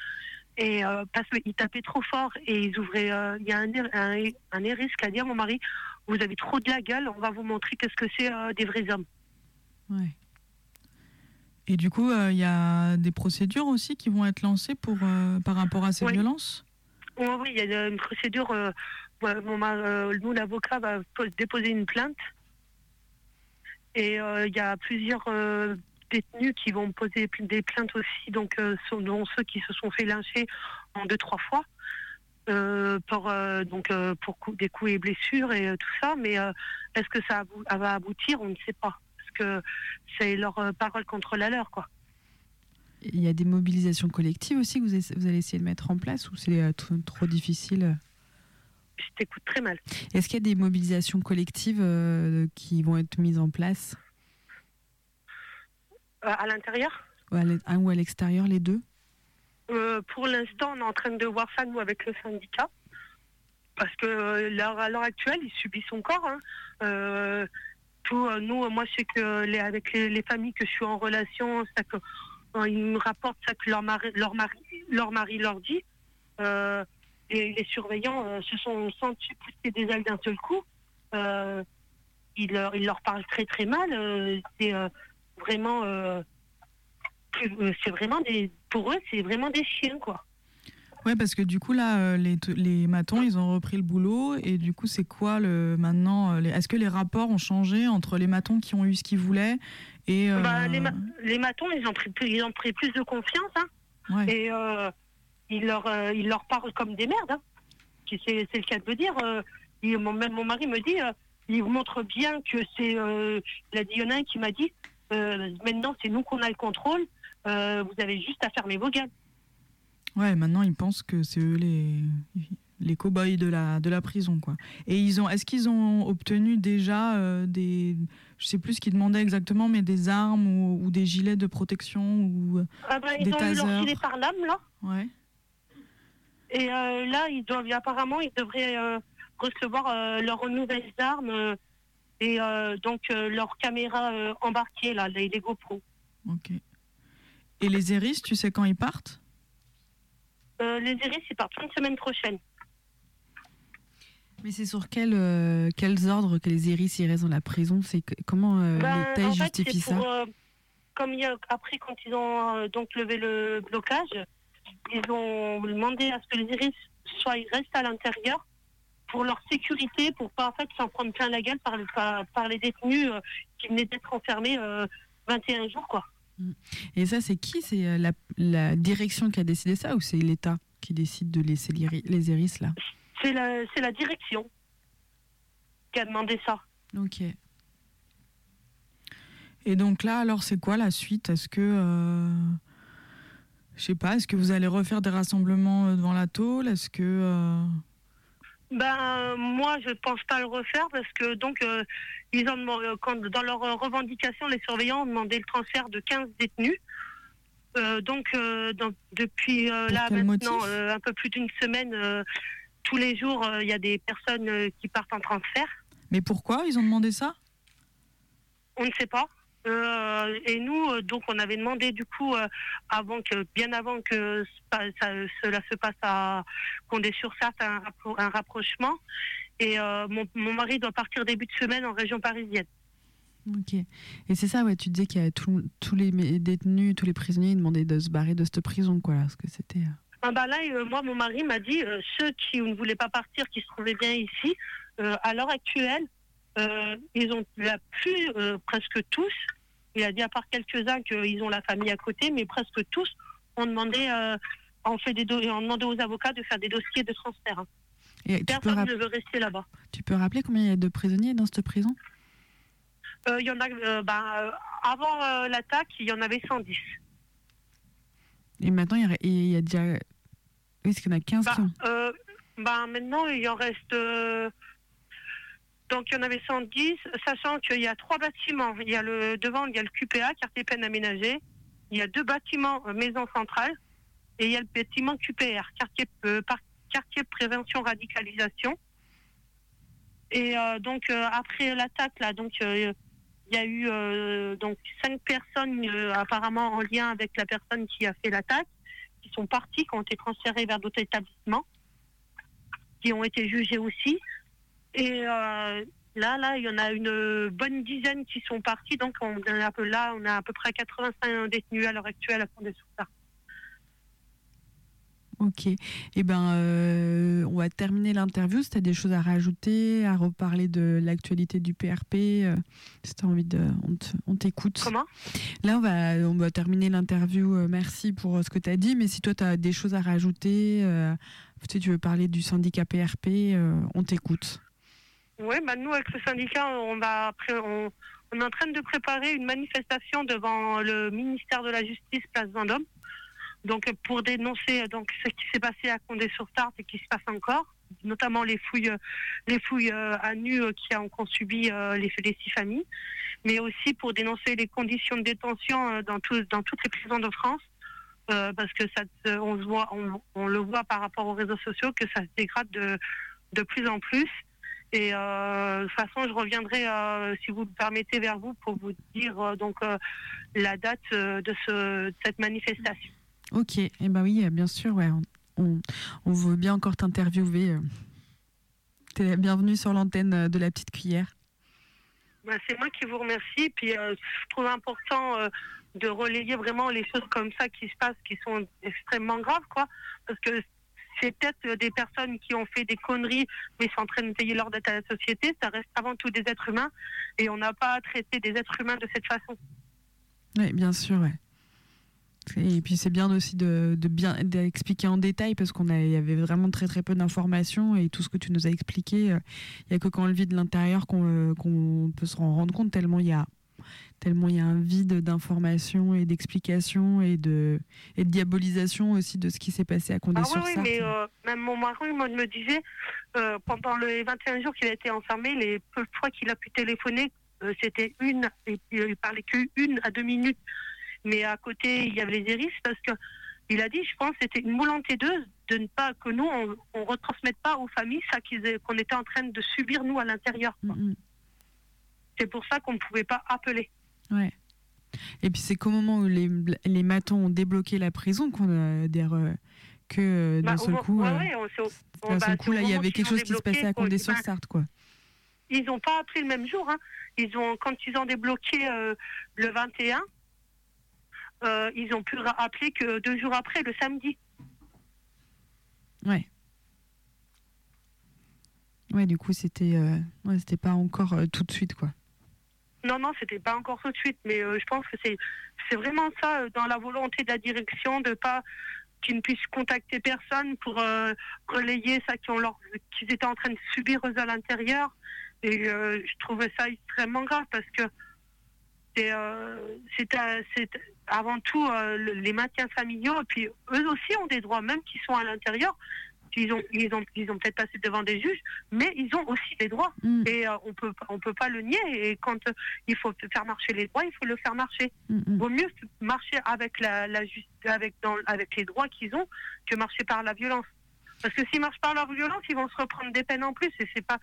Et euh, parce qu'ils tapaient trop fort et ils ouvraient. euh, Il y a un, un, un Eris qui a dit à mon mari Vous avez trop de la gueule, on va vous montrer qu'est-ce que c'est euh, des vrais hommes. ouais. Et du coup, euh, il y a des procédures aussi qui vont être lancées pour, euh, par rapport à ces Oui. violences? Oui, oui, il y a une procédure. euh, mon nous, l'avocat va po- déposer une plainte. Et il y a plusieurs détenus qui vont poser des plaintes aussi, donc, dont ceux qui se sont fait lyncher en deux, trois fois. pour donc pour des coups et blessures et tout ça mais est-ce que ça va aboutir? On ne sait pas que c'est leur euh, parole contre la leur quoi Il y a des mobilisations collectives aussi que vous, allez essayer de mettre en place ou c'est euh, trop, difficile je t'écoute très mal Est-ce qu'il y a des mobilisations collectives euh, qui vont être mises en place? Euh, à l'intérieur? Ou à l'e- un ou à l'extérieur, les deux? Euh, pour l'instant, on est en train de voir ça, nous, avec le syndicat. Parce que euh, l'heure- à l'heure actuelle, ils subissent encore. hein. Euh, nous, euh, moi, sais que les, avec les, les familles que je suis en relation, ça que, euh, ils me rapportent ça que leur mari leur, mari, leur, mari leur dit. Les surveillants se sont sentis pousser des ailes d'un seul coup. Ils, leur, ils leur parlent très très mal. C'est vraiment, c'est vraiment des, pour eux, c'est vraiment des chiens quoi. Ouais, parce que du coup, là, euh, les, les matons, ils ont repris le boulot. Et du coup, c'est quoi le maintenant euh, les- Est-ce que les rapports ont changé entre les matons qui ont eu ce qu'ils voulaient et euh, Bah, les, ma- les matons, ils ont pris, plus- ils ont pris plus de confiance, hein, ouais. et euh, ils leur, euh, ils leur parlent comme des merdes. Hein. C'est le cas de le dire. mon, même mon mari me dit, il montre bien que c'est. Il a dit, il y en a un qui m'a dit, maintenant c'est nous qu'on a le contrôle. vous avez juste à fermer vos gueules. Ouais, maintenant ils pensent que c'est eux les les cow-boys de la de la prison quoi. Et ils ont est-ce qu'ils ont obtenu déjà euh, des je sais plus ce qu'ils demandaient exactement mais des armes ou, ou des gilets de protection ou Ah bah, ils Des ont eu leur gilet par lame là. ouais. Et euh, là, ils doivent apparemment, ils devraient euh, recevoir leurs nouvelles armes. et donc leurs caméras embarquées, là, les, les GoPro. Ok. Et les Eris, tu sais quand ils partent? Les Iris, ils partent fin de semaine prochaine. Mais c'est sur quel, euh, quels ordres que les Iris ils restent dans la prison? C'est comment euh, Ben, l'État justifie c'est ça? pour, euh, comme il y a, après, quand ils ont euh, donc levé le blocage, ils ont demandé à ce que les Iris soient, ils restent à l'intérieur pour leur sécurité, pour pas en fait s'en prendre plein la gueule par, le- par, par les détenus euh, qui venaient d'être enfermés euh, 21 jours, quoi. Et ça, c'est qui? C'est euh, la, la direction qui a décidé ça ou c'est l'État qui décide de laisser les, ri- les Iris là? C'est la, c'est la direction qui a demandé ça. Ok. Et donc là, alors, c'est quoi la suite? Est-ce que. euh, Je sais pas, est-ce que vous allez refaire des rassemblements euh, devant la tôle? Est-ce que. euh, Ben moi je pense pas le refaire parce que donc euh, ils ont euh, quand, dans leur euh, revendication les surveillants ont demandé le transfert de 15 détenus. Euh, donc euh, dans- depuis là maintenant un peu plus d'une semaine tous les jours il y a des personnes qui partent en transfert. Mais pourquoi? Ils ont demandé ça? On ne sait pas. Euh, et nous, euh, donc, on avait demandé du coup, euh, avant que, bien avant que ça- cela se passe à Condé-sur-Sarthe, un, rappro- un rapprochement. Et mon, mon mari doit partir début de semaine en région parisienne. Ok. Et c'est ça, ouais, tu disais qu'il y a tout- tous les détenus, tous les prisonniers ils demandaient de se barrer de cette prison, quoi. Parce que c'était. Ah bah là, moi, mon mari m'a dit, ceux qui ne voulaient pas partir, qui se trouvaient bien ici, à l'heure actuelle, euh, ils ont la plus, euh, presque tous, il a dit à part quelques-uns qu'ils ont la famille à côté, mais presque tous ont demandé, euh, ont, fait des ont demandé aux avocats de faire des dossiers de transfert. hein. Et Personne ne veut rester là-bas. tu peux rappeler combien il y a de prisonniers dans cette prison? Il y en a, bah, euh, avant l'attaque, il y en avait 110. Et maintenant, il y a, et il y a déjà. Parce qu'il y en a 15 Bah, qui ont. euh, bah, maintenant, il en reste. Donc, il y en avait 110, sachant qu'il y a trois bâtiments. Il y a le devant, il y a le QPA, quartier peine aménagé. Il y a deux bâtiments, euh, maison centrale. Et il y a le bâtiment QPR, quartier, euh, quartier prévention radicalisation. Et euh, donc, après l'attaque, là, donc. il y a eu donc cinq personnes apparemment en lien avec la personne qui a fait l'attaque, qui sont parties, qui ont été transférées vers d'autres établissements, qui ont été jugées aussi. Et euh, là, là, il y en a une bonne dizaine qui sont partis. Donc, on est un peu là, on a à peu près 85 détenus à l'heure actuelle à fond sous ça. Ok. Eh ben, euh, on va terminer l'interview. Si tu as des choses à rajouter, à reparler de l'actualité du PRP, euh, si tu as envie de. On te- on t'écoute. Comment? Là, on va, on va terminer l'interview. Euh, Merci pour ce que tu as dit. Mais si toi, tu as des choses à rajouter, euh, tu veux parler du syndicat PRP, on t'écoute. Oui, bah nous, avec le syndicat, on, est en train de préparer une manifestation devant le ministère de la Justice, place Vendôme. Donc, pour dénoncer donc, ce qui s'est passé à Condé-sur-Sarthe et qui se passe encore, notamment les fouilles, les fouilles euh, à nu euh, qui ont subi euh, les, les six familles, mais aussi pour dénoncer les conditions de détention dans, tout- dans toutes les prisons de France. parce que ça, on, voit, on, le voit par rapport aux réseaux sociaux que ça se dégrade de, de plus en plus. Et euh, de toute façon, je reviendrai, euh, si vous me permettez, vers vous pour vous dire euh, donc la date de, ce, de cette manifestation. Ok. Eh ben oui, bien sûr. Ouais, on, on veut bien encore t'interviewer. Tu es la bienvenue sur l'antenne de la petite cuillère. Ben, c'est moi qui vous remercie. Puis je trouve important de relayer vraiment les choses comme ça qui se passent, qui sont extrêmement graves, quoi. Parce que c'est peut-être euh, des personnes qui ont fait des conneries, mais sont en train de payer leur dette à la société. Ça reste avant tout des êtres humains. Et on n'a pas à traiter des êtres humains de cette façon. Oui, bien sûr. Et puis c'est bien aussi de, bien d'expliquer en détail parce qu'on y avait vraiment très très peu d'informations et tout ce que tu nous as expliqué, euh, il y a que quand on le vit de l'intérieur qu'on euh, peut se en rendre compte tellement il y a tellement il y a un vide d'informations et d'explications et de et de diabolisation aussi de ce qui s'est passé à Ah oui, Condé-sur-Sarthe. oui, mais euh, même mon mari me, me disait, euh, pendant les 21 jours qu'il a été enfermé, les peu de fois qu'il a pu téléphoner, euh, c'était une, et il parlait qu'une à deux minutes. Mais à côté, il y avait les iris parce que il a dit, je pense, c'était une volonté d'eux de ne pas que nous, on, on retransmette pas aux familles ça qu'on était en train de subir nous à l'intérieur. Mm. C'est pour ça qu'on ne pouvait pas appeler. Ouais. Et puis c'est qu'au moment où les, les matons ont débloqué la prison qu'on a dire euh, que euh, d'un Bah, seul coup, ouais, euh, ouais, on s'est- on- d'un bah, seul coup c'est au là il y avait quelque chose qui se passait à qu'on- Condé sur ben, Sarthe quoi. Ils n'ont pas appelé le même jour. Hein. Ils ont, quand ils ont débloqué euh, le 21, euh, ils ont pu ra- appeler que deux jours après, le samedi. Ouais. Ouais, du coup c'était ouais, c'était pas encore tout de suite quoi. Non, non, c'était pas encore tout de suite, mais euh, je pense que c'est vraiment ça euh, dans la volonté de la direction de pas qu'ils ne puissent contacter personne pour euh, relayer ça qu'ils étaient en train de subir eux à l'intérieur. Et je trouvais ça extrêmement grave parce que c'est c'est avant tout le- les maintiens familiaux et puis eux aussi ont des droits même qui sont à l'intérieur. Ils ont ils ont ils ont peut-être passé devant des juges, mais ils ont aussi des droits. Mm, et euh, on peut on peut pas le nier. Et quand euh, il faut faire marcher les droits il faut le faire marcher. Mm, mm. vaut mieux marcher avec la, avec dans, avec les droits qu'ils ont que marcher par la violence. Parce que s'ils marchent par la violence ils vont se reprendre des peines en plus. Et c'est pas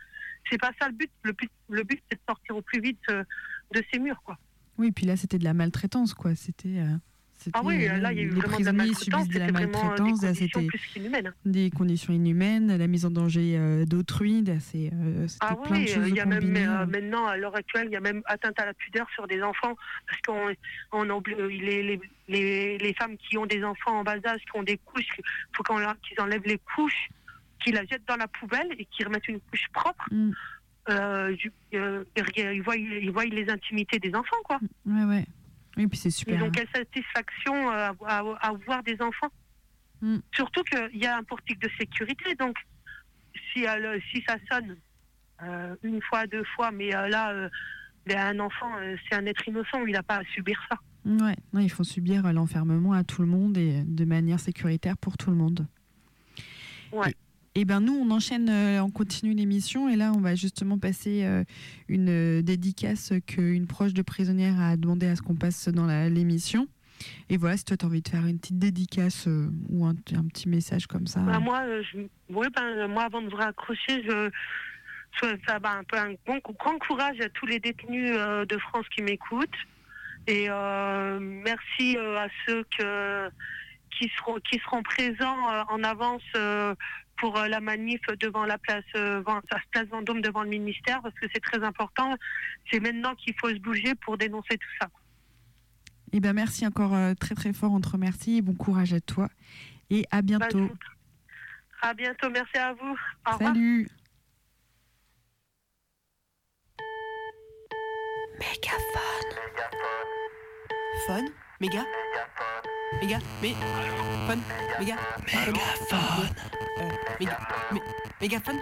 c'est pas ça le but. Le but le but c'est de sortir au plus vite euh, de ces murs quoi. Oui, puis là c'était de la maltraitance quoi, c'était euh, c'était, ah oui euh, là il y a eu les prisonniers subissent de la euh, maltraitance, c'était des conditions inhumaines, la mise en danger euh, d'autrui, c'est euh, Ah plein de oui, choses il y a même combinées, euh, euh. maintenant à l'heure actuelle, il y a même atteinte à la pudeur sur des enfants parce qu'on on euh, les, les, les, les femmes qui ont des enfants en bas âge, qui ont des couches, il faut qu'on qu'ils enlèvent les couches, qu'ils la jettent dans la poubelle et qu'ils remettent une couche propre. Mm. Euh, euh, ils, voient, ils voient les intimités des enfants, quoi. Ouais, ouais. Oui, puis c'est Ils super. ont hein. quelle satisfaction euh, à, à- à voir des enfants. Mm. Surtout qu'il y a un portique de sécurité, donc si, elle- si ça sonne euh, une fois, deux fois, mais euh, là, euh, ben, un enfant, euh, c'est un être innocent, il n'a pas à subir ça. Ouais, non, il faut subir euh, l'enfermement à tout le monde et de manière sécuritaire pour tout le monde. Ouais. Et ben nous, on enchaîne, euh, on continue l'émission et là, on va justement passer euh, une euh, dédicace qu'une proche de prisonnière a demandé à ce qu'on passe dans l'émission. Et voilà, si toi, tu as envie de faire une petite dédicace ou un, petit message comme ça. Ben, moi, je, oui, ben, moi, avant de vous raccrocher, je souhaite ça, ben, un peu un grand courage à tous les détenus de France qui m'écoutent. Et merci à ceux qui, seront, qui seront présents en avance pour euh, la manif devant la place, euh, la place Vendôme devant le ministère, parce que c'est très important. C'est maintenant qu'il faut se bouger pour dénoncer tout ça. Et ben merci encore euh, très très fort, on te remercie et bon courage à toi. Et à bientôt. vous- À bientôt, merci à vous. Au revoir. Salut Phone? Méga? Méga Mais Phone Méga. Mégaphone. Méga mé- Mégaphone.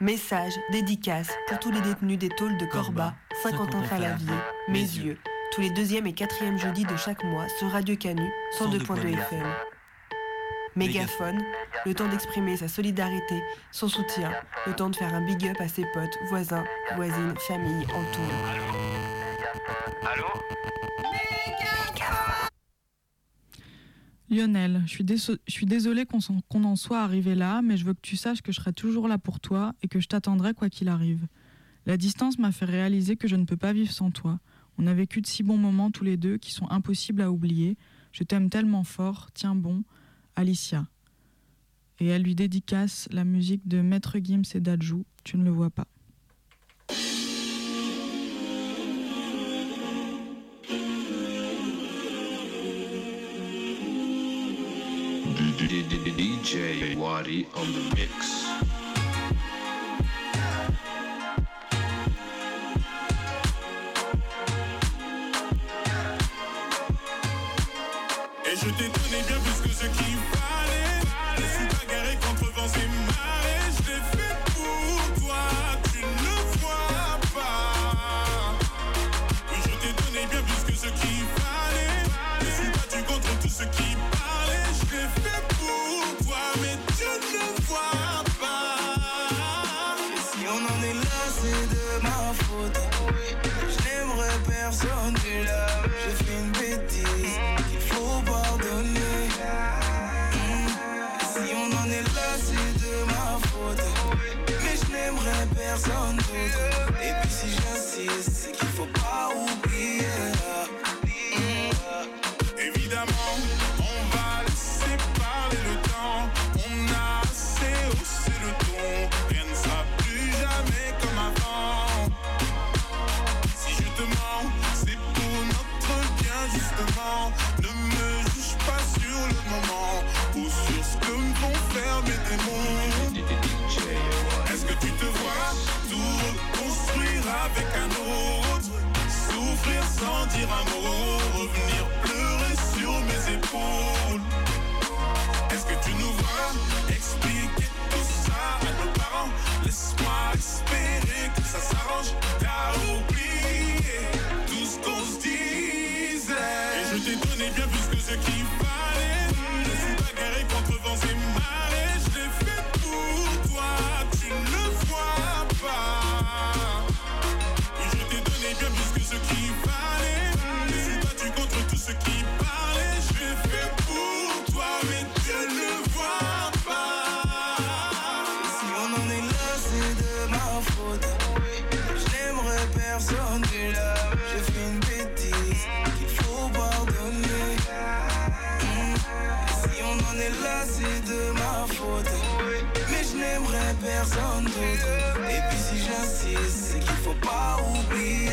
Message, dédicace pour tous les détenus des tôles de Corba, Saint-Quentin-Falavier, Mézieux, tous les deuxième et quatrième jeudis de chaque mois sur Radio Canu 102.2 FM. Mégaphone, le temps d'exprimer sa solidarité, son soutien, le temps de faire un big up à ses potes, voisins, voisines, familles, entourés. Lionel, je suis, désolée qu'on en soit arrivé là, mais je veux que tu saches que je serai toujours là pour toi et que je t'attendrai quoi qu'il arrive. La distance m'a fait réaliser que je ne peux pas vivre sans toi. On a vécu de si bons moments tous les deux qui sont impossibles à oublier. Je t'aime tellement fort, tiens bon, Alicia. Et elle lui dédicace la musique de Maître Gims et Dajou, tu ne le vois pas. DJ Wadi on the mix. explosion Et puis si j'insiste, c'est qu'il faut pas oublier.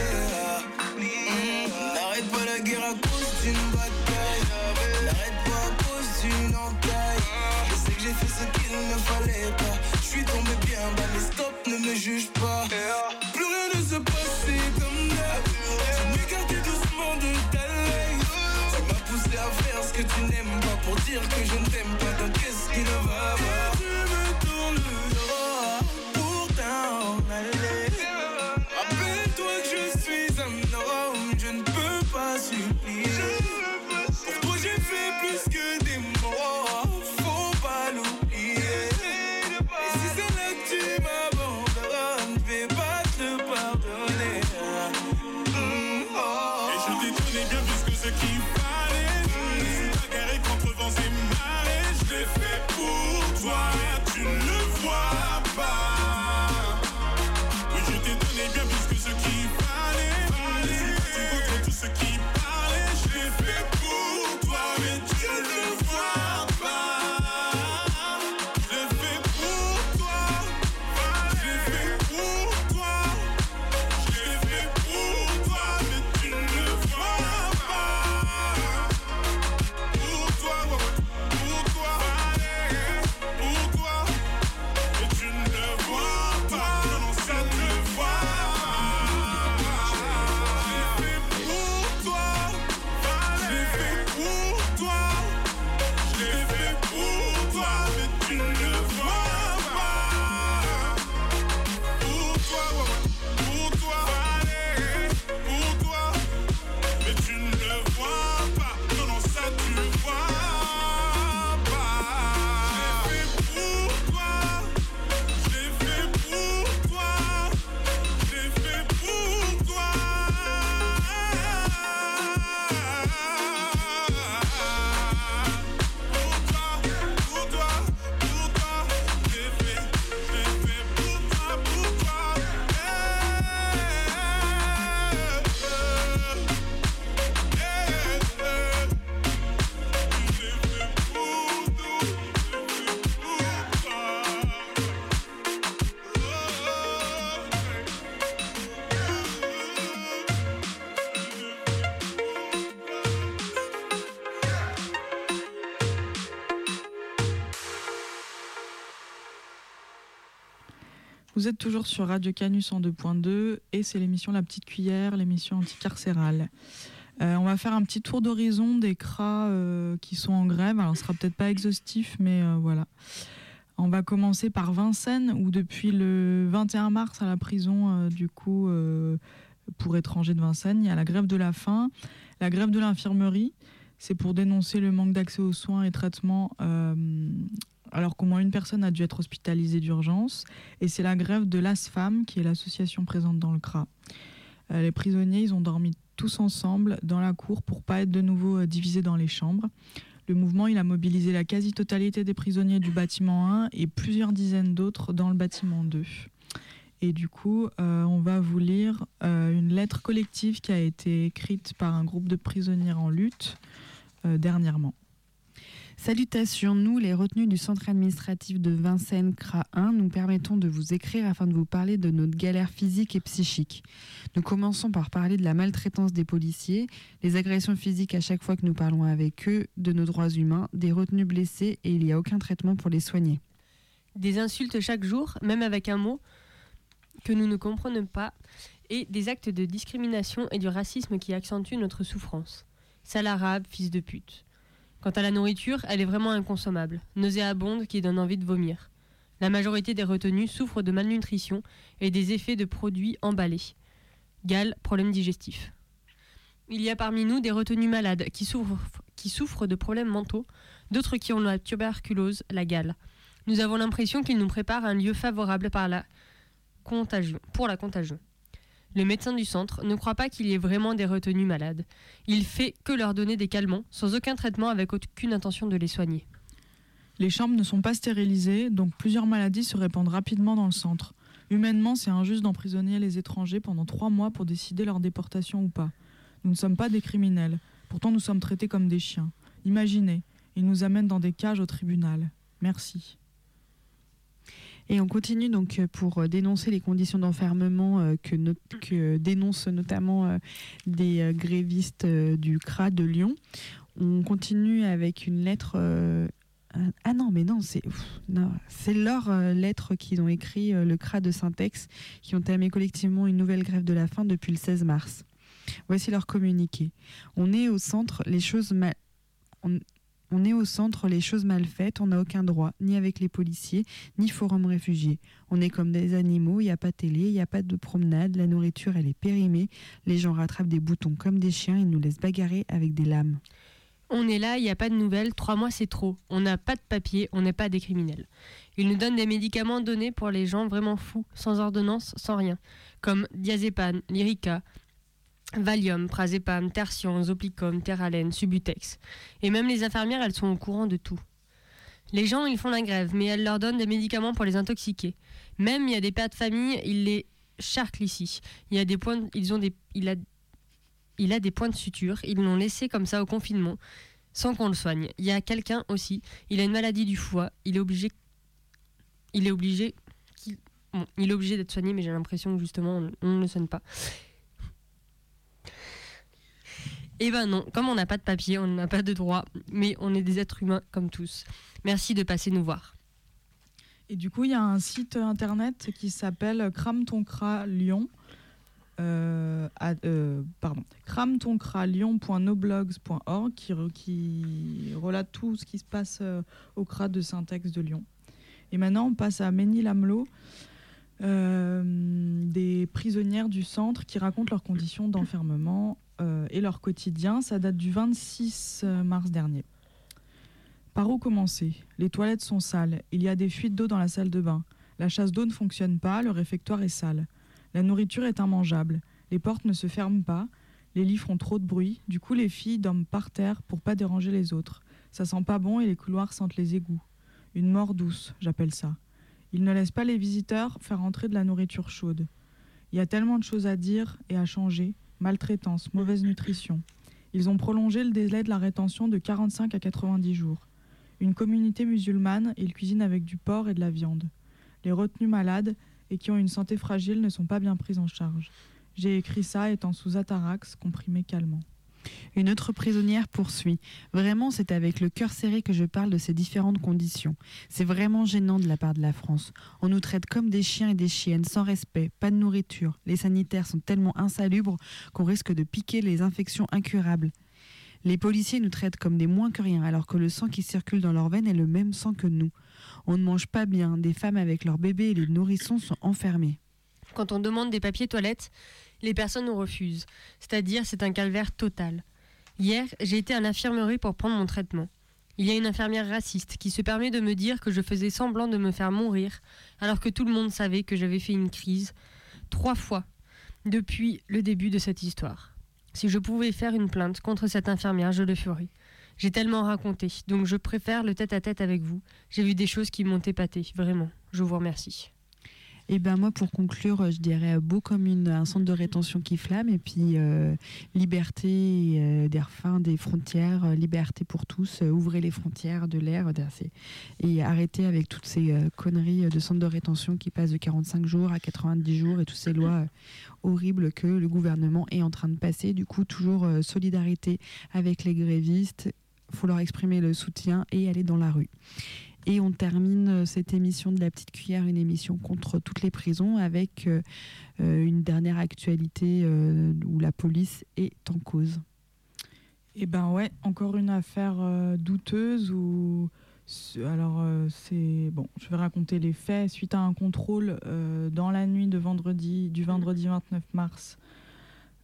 Êtes toujours sur Radio Canus en 2.2 et c'est l'émission La Petite Cuillère, l'émission anticarcérale. Euh, on va faire un petit tour d'horizon des CRA euh, qui sont en grève. Alors, ce sera peut-être pas exhaustif, mais euh, voilà. On va commencer par Vincennes, où depuis le 21 mars, à la prison, du coup, pour étrangers de Vincennes, il y a la grève de la faim, la grève de l'infirmerie. C'est pour dénoncer le manque d'accès aux soins et traitements alors qu'au moins une personne a dû être hospitalisée d'urgence, et c'est la grève de l'ASFAM, qui est l'association présente dans le CRA. Euh, les prisonniers, ils ont dormi tous ensemble dans la cour pour pas être de nouveau euh, divisés dans les chambres. Le mouvement, il a mobilisé la quasi-totalité des prisonniers du bâtiment 1 et plusieurs dizaines d'autres dans le bâtiment 2. Et du coup, euh, on va vous lire une lettre collective qui a été écrite par un groupe de prisonniers en lutte dernièrement. Salutations, nous, les retenus du centre administratif de Vincennes CRA 1, nous permettons de vous écrire afin de vous parler de notre galère physique et psychique. Nous commençons par parler de la maltraitance des policiers, les agressions physiques à chaque fois que nous parlons avec eux, de nos droits humains, des retenus blessés et il n'y a aucun traitement pour les soigner. Des insultes chaque jour, même avec un mot que nous ne comprenons pas, et des actes de discrimination et du racisme qui accentuent notre souffrance. Sale arabe, fils de pute. Quant à la nourriture, elle est vraiment inconsommable, nauséabonde qui donne envie de vomir. La majorité des retenus souffrent de malnutrition et des effets de produits emballés. Gale, problème digestif. Il y a parmi nous des retenus malades qui souffrent, de problèmes mentaux, d'autres qui ont la tuberculose, la gale. Nous avons l'impression qu'ils nous préparent un lieu favorable pour la contagion. Le médecin du centre ne croit pas qu'il y ait vraiment des retenus malades. Il fait que leur donner des calmants, sans aucun traitement, avec aucune intention de les soigner. Les chambres ne sont pas stérilisées, donc plusieurs maladies se répandent rapidement dans le centre. Humainement, c'est injuste d'emprisonner les étrangers pendant trois mois pour décider leur déportation ou pas. Nous ne sommes pas des criminels, pourtant nous sommes traités comme des chiens. Imaginez, ils nous amènent dans des cages au tribunal. Merci. Et on continue donc euh, pour euh, dénoncer les conditions d'enfermement euh, que, dénoncent notamment des grévistes du CRA de Lyon. On continue avec une lettre. ah non, mais non, c'est leur lettre qu'ils ont écrit, euh, le CRA de Syntex, qui ont entamé collectivement une nouvelle grève de la faim depuis le 16 mars. Voici leur communiqué. On est au centre, les choses mal. On est au centre, les choses mal faites, on n'a aucun droit, ni avec les policiers, ni forum réfugiés. On est comme des animaux, il n'y a pas de télé, il n'y a pas de promenade, la nourriture elle est périmée, les gens rattrapent des boutons comme des chiens, ils nous laissent bagarrer avec des lames. On est là, il n'y a pas de nouvelles, trois mois c'est trop. On n'a pas de papier, on n'est pas des criminels. Ils nous donnent des médicaments donnés pour les gens vraiment fous, sans ordonnance, sans rien, comme diazépam, lyrica, Valium, Prazépam, Tertian, Zoplicum, Terralène, Subutex. Et même les infirmières, elles sont au courant de tout. Les gens, ils font la grève, mais elles leur donnent des médicaments pour les intoxiquer. Même, il y a des pères de famille, ils les charclent ici. Il y a des points, ils ont des, il a, a des points de suture. Ils l'ont laissé comme ça au confinement, sans qu'on le soigne. Il y a quelqu'un aussi, il a une maladie du foie. Il est obligé, il est obligé, d'être soigné, mais j'ai l'impression que justement, on ne le soigne pas. Eh ben non, comme on n'a pas de papier, on n'a pas de droit, mais on est des êtres humains comme tous. Merci de passer nous voir. Et du coup, il y a un site internet qui s'appelle Crame ton Lyon. Euh, euh, pardon, qui, re- qui relate tout ce qui se passe euh, au CRA de Syntex de Lyon. Et maintenant, on passe à Ménil-Amelot, des prisonnières du centre qui racontent leurs conditions d'enfermement et leur quotidien. Ça date du 26 mars dernier. Par où commencer? Les toilettes sont sales, il y a des fuites d'eau dans la salle de bain. La chasse d'eau ne fonctionne pas, le réfectoire est sale. La nourriture est immangeable, les portes ne se ferment pas, les lits font trop de bruit, du coup les filles dorment par terre pour pas déranger les autres. Ça sent pas bon et les couloirs sentent les égouts. Une mort douce, j'appelle ça. Ils ne laissent pas les visiteurs faire entrer de la nourriture chaude. Il y a tellement de choses à dire et à changer. Maltraitance, mauvaise nutrition. Ils ont prolongé le délai de la rétention de 45 à 90 jours. Une communauté musulmane, ils cuisinent avec du porc et de la viande. Les retenus malades et qui ont une santé fragile ne sont pas bien pris en charge. J'ai écrit ça étant sous atarax, comprimé calmant. Une autre prisonnière poursuit. Vraiment, c'est avec le cœur serré que je parle de ces différentes conditions. C'est vraiment gênant de la part de la France. On nous traite comme des chiens et des chiennes, sans respect, pas de nourriture. Les sanitaires sont tellement insalubres qu'on risque de piquer les infections incurables. Les policiers nous traitent comme des moins que rien, alors que le sang qui circule dans leurs veines est le même sang que nous. On ne mange pas bien, des femmes avec leurs bébés et les nourrissons sont enfermés. Quand on demande des papiers toilettes, les personnes nous refusent. C'est-à-dire, c'est un calvaire total. Hier, j'ai été à l'infirmerie pour prendre mon traitement. Il y a une infirmière raciste qui se permet de me dire que je faisais semblant de me faire mourir, alors que tout le monde savait que j'avais fait une crise trois fois depuis le début de cette histoire. Si je pouvais faire une plainte contre cette infirmière, je le ferais. J'ai tellement raconté, donc je préfère le tête-à-tête avec vous. J'ai vu des choses qui m'ont épaté, vraiment. Je vous remercie. Et ben moi, pour conclure, je dirais beau comme une, un centre de rétention qui flamme, et puis euh, liberté euh, des refins des frontières, euh, liberté pour tous, euh, ouvrez les frontières de l'air, et arrêtez avec toutes ces conneries de centres de rétention qui passent de 45 jours à 90 jours et toutes ces lois horribles que le gouvernement est en train de passer. Du coup, toujours solidarité avec les grévistes, faut leur exprimer le soutien et aller dans la rue. Et on termine euh, cette émission de la petite cuillère, une émission contre toutes les prisons, avec euh, euh, une dernière actualité où la police est en cause. Eh ben ouais, encore une affaire douteuse où alors c'est bon, je vais raconter les faits suite à un contrôle dans la nuit de vendredi du vendredi 29 mars.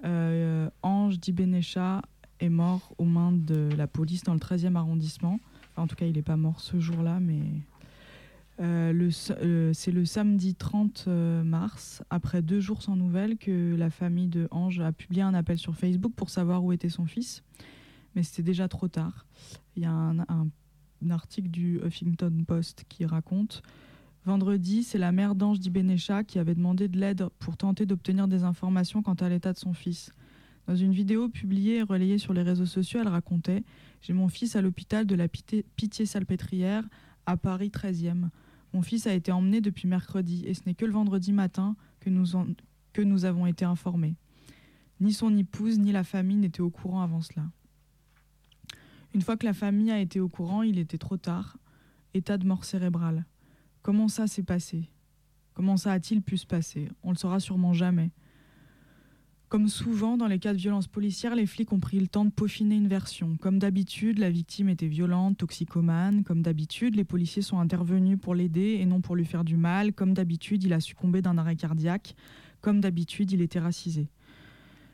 Ange Dibenecha est mort aux mains de la police dans le 13e arrondissement. En tout cas, il n'est pas mort ce jour-là, mais euh, euh, c'est le samedi 30 euh, mars, après deux jours sans nouvelles, que la famille de Ange a publié un appel sur Facebook pour savoir où était son fils mais c'était déjà trop tard. Il y a un article du Huffington Post qui raconte Vendredi, c'est la mère d'Ange Dibenecha qui avait demandé de l'aide pour tenter d'obtenir des informations quant à l'état de son fils. Dans une vidéo publiée et relayée sur les réseaux sociaux, elle racontait J'ai mon fils à l'hôpital de la Pitié-Salpêtrière à Paris 13e. Mon fils a été emmené depuis mercredi et ce n'est que le vendredi matin que nous, en- que nous avons été informés. Ni son épouse ni la famille n'étaient au courant avant cela. Une fois que la famille a été au courant, il était trop tard. État de mort cérébrale. Comment ça s'est passé? Comment ça a-t-il pu se passer? On le saura sûrement jamais. Comme souvent dans les cas de violence policière, les flics ont pris le temps de peaufiner une version. Comme d'habitude, la victime était violente, toxicomane. Comme d'habitude, les policiers sont intervenus pour l'aider et non pour lui faire du mal. Comme d'habitude, il a succombé d'un arrêt cardiaque. Comme d'habitude, il était racisé.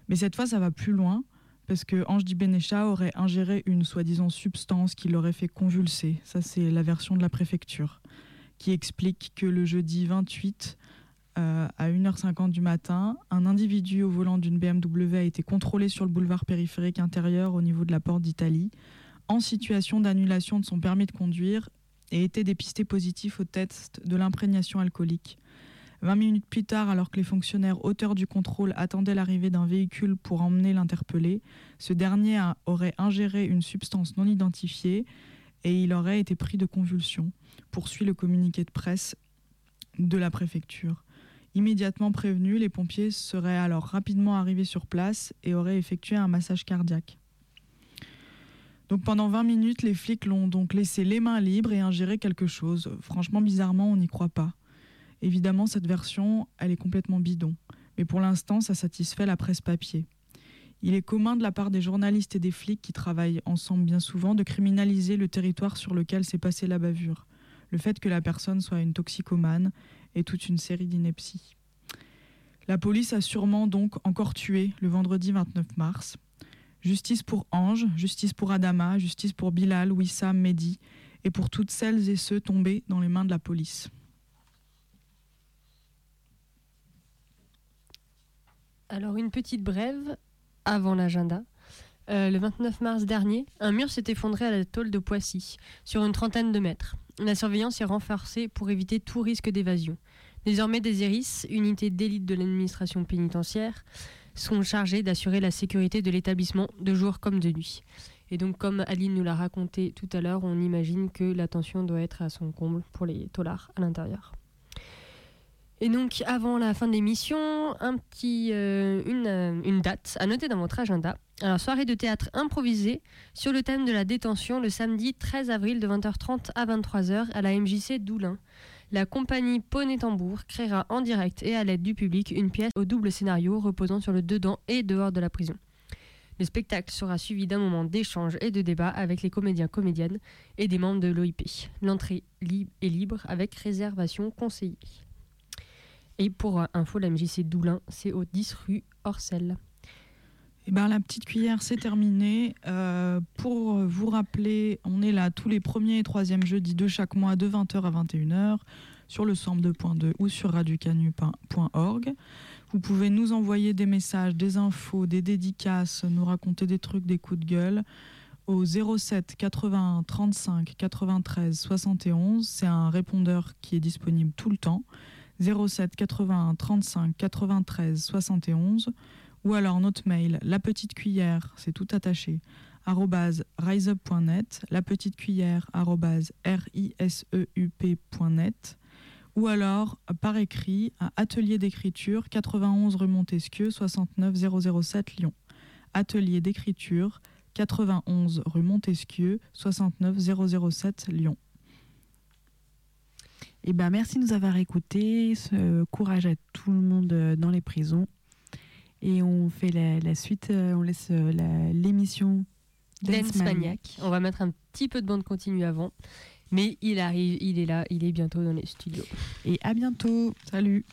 Mais cette fois, ça va plus loin parce que Ange Dibenecha aurait ingéré une soi-disant substance qui l'aurait fait convulser. Ça, c'est la version de la préfecture, qui explique que le jeudi 28 euh, à 1h50 du matin, un individu au volant d'une BMW a été contrôlé sur le boulevard périphérique intérieur au niveau de la porte d'Italie, en situation d'annulation de son permis de conduire et était dépisté positif au test de l'imprégnation alcoolique. 20 minutes plus tard, alors que les fonctionnaires auteurs du contrôle attendaient l'arrivée d'un véhicule pour emmener l'interpellé, ce dernier aurait ingéré une substance non identifiée et il aurait été pris de convulsions, poursuit le communiqué de presse de la préfecture. Immédiatement prévenus, les pompiers seraient alors rapidement arrivés sur place et auraient effectué un massage cardiaque. Donc pendant 20 minutes, les flics l'ont donc laissé les mains libres et ingéré quelque chose. Franchement, bizarrement, on n'y croit pas. Évidemment, cette version, elle est complètement bidon. Mais pour l'instant, ça satisfait la presse papier. Il est commun de la part des journalistes et des flics qui travaillent ensemble bien souvent de criminaliser le territoire sur lequel s'est passée la bavure. Le fait que la personne soit une toxicomane et toute une série d'inepties. La police a sûrement donc encore tué le vendredi 29 mars. Justice pour Ange, justice pour Adama, justice pour Bilal, Wissam, Mehdi et pour toutes celles et ceux tombés dans les mains de la police. Alors, une petite brève avant l'agenda. Euh, le 29 mars dernier, un mur s'est effondré à la tôle de Poissy, sur une trentaine de mètres. La surveillance est renforcée pour éviter tout risque d'évasion. Désormais, des ERIS, unités d'élite de l'administration pénitentiaire, sont chargées d'assurer la sécurité de l'établissement de jour comme de nuit. Et donc, comme Aline nous l'a raconté tout à l'heure, on imagine que l'attention doit être à son comble pour les taulards à l'intérieur. Et donc, avant la fin de l'émission, euh, euh, une date à noter dans votre agenda. Alors, soirée de théâtre improvisée sur le thème de la détention le samedi 13 avril de 20h30 à 23h à la MJC d'Oulin. La compagnie Poney Tambour créera en direct et à l'aide du public une pièce au double scénario reposant sur le dedans et dehors de la prison. Le spectacle sera suivi d'un moment d'échange et de débat avec les comédiens comédiennes et des membres de l'OIP. L'entrée est libre avec réservation conseillée. Et pour info, la MJC d'Oulin, c'est au 10 rue Orcel. Eh ben, la petite cuillère, c'est terminé. Euh, pour vous rappeler, on est là tous les premiers et troisièmes jeudis de chaque mois de 20h à 21h sur le 102.2 ou sur radiocanu.org. Vous pouvez nous envoyer des messages, des infos, des dédicaces, nous raconter des trucs, des coups de gueule au 07 81 35 93 71. C'est un répondeur qui est disponible tout le temps. 07 81 35 93 71 ou alors notre mail la petite cuillère, c'est tout attaché, riseup.net, la petite cuillère riseup.net ou alors par écrit à atelier d'écriture 91 rue Montesquieu 69 007 Lyon. Atelier d'écriture 91 rue Montesquieu 69 007 Lyon. Eh ben, merci de nous avoir écoutés. Courage à tout le monde euh, dans les prisons. Et on fait la, la suite, euh, on laisse euh, la- l'émission Dance Dance Maniac. Maniac. On va mettre un petit peu de bande continue avant. Mais il arrive, il est là, il est bientôt dans les studios. Et à bientôt. Salut.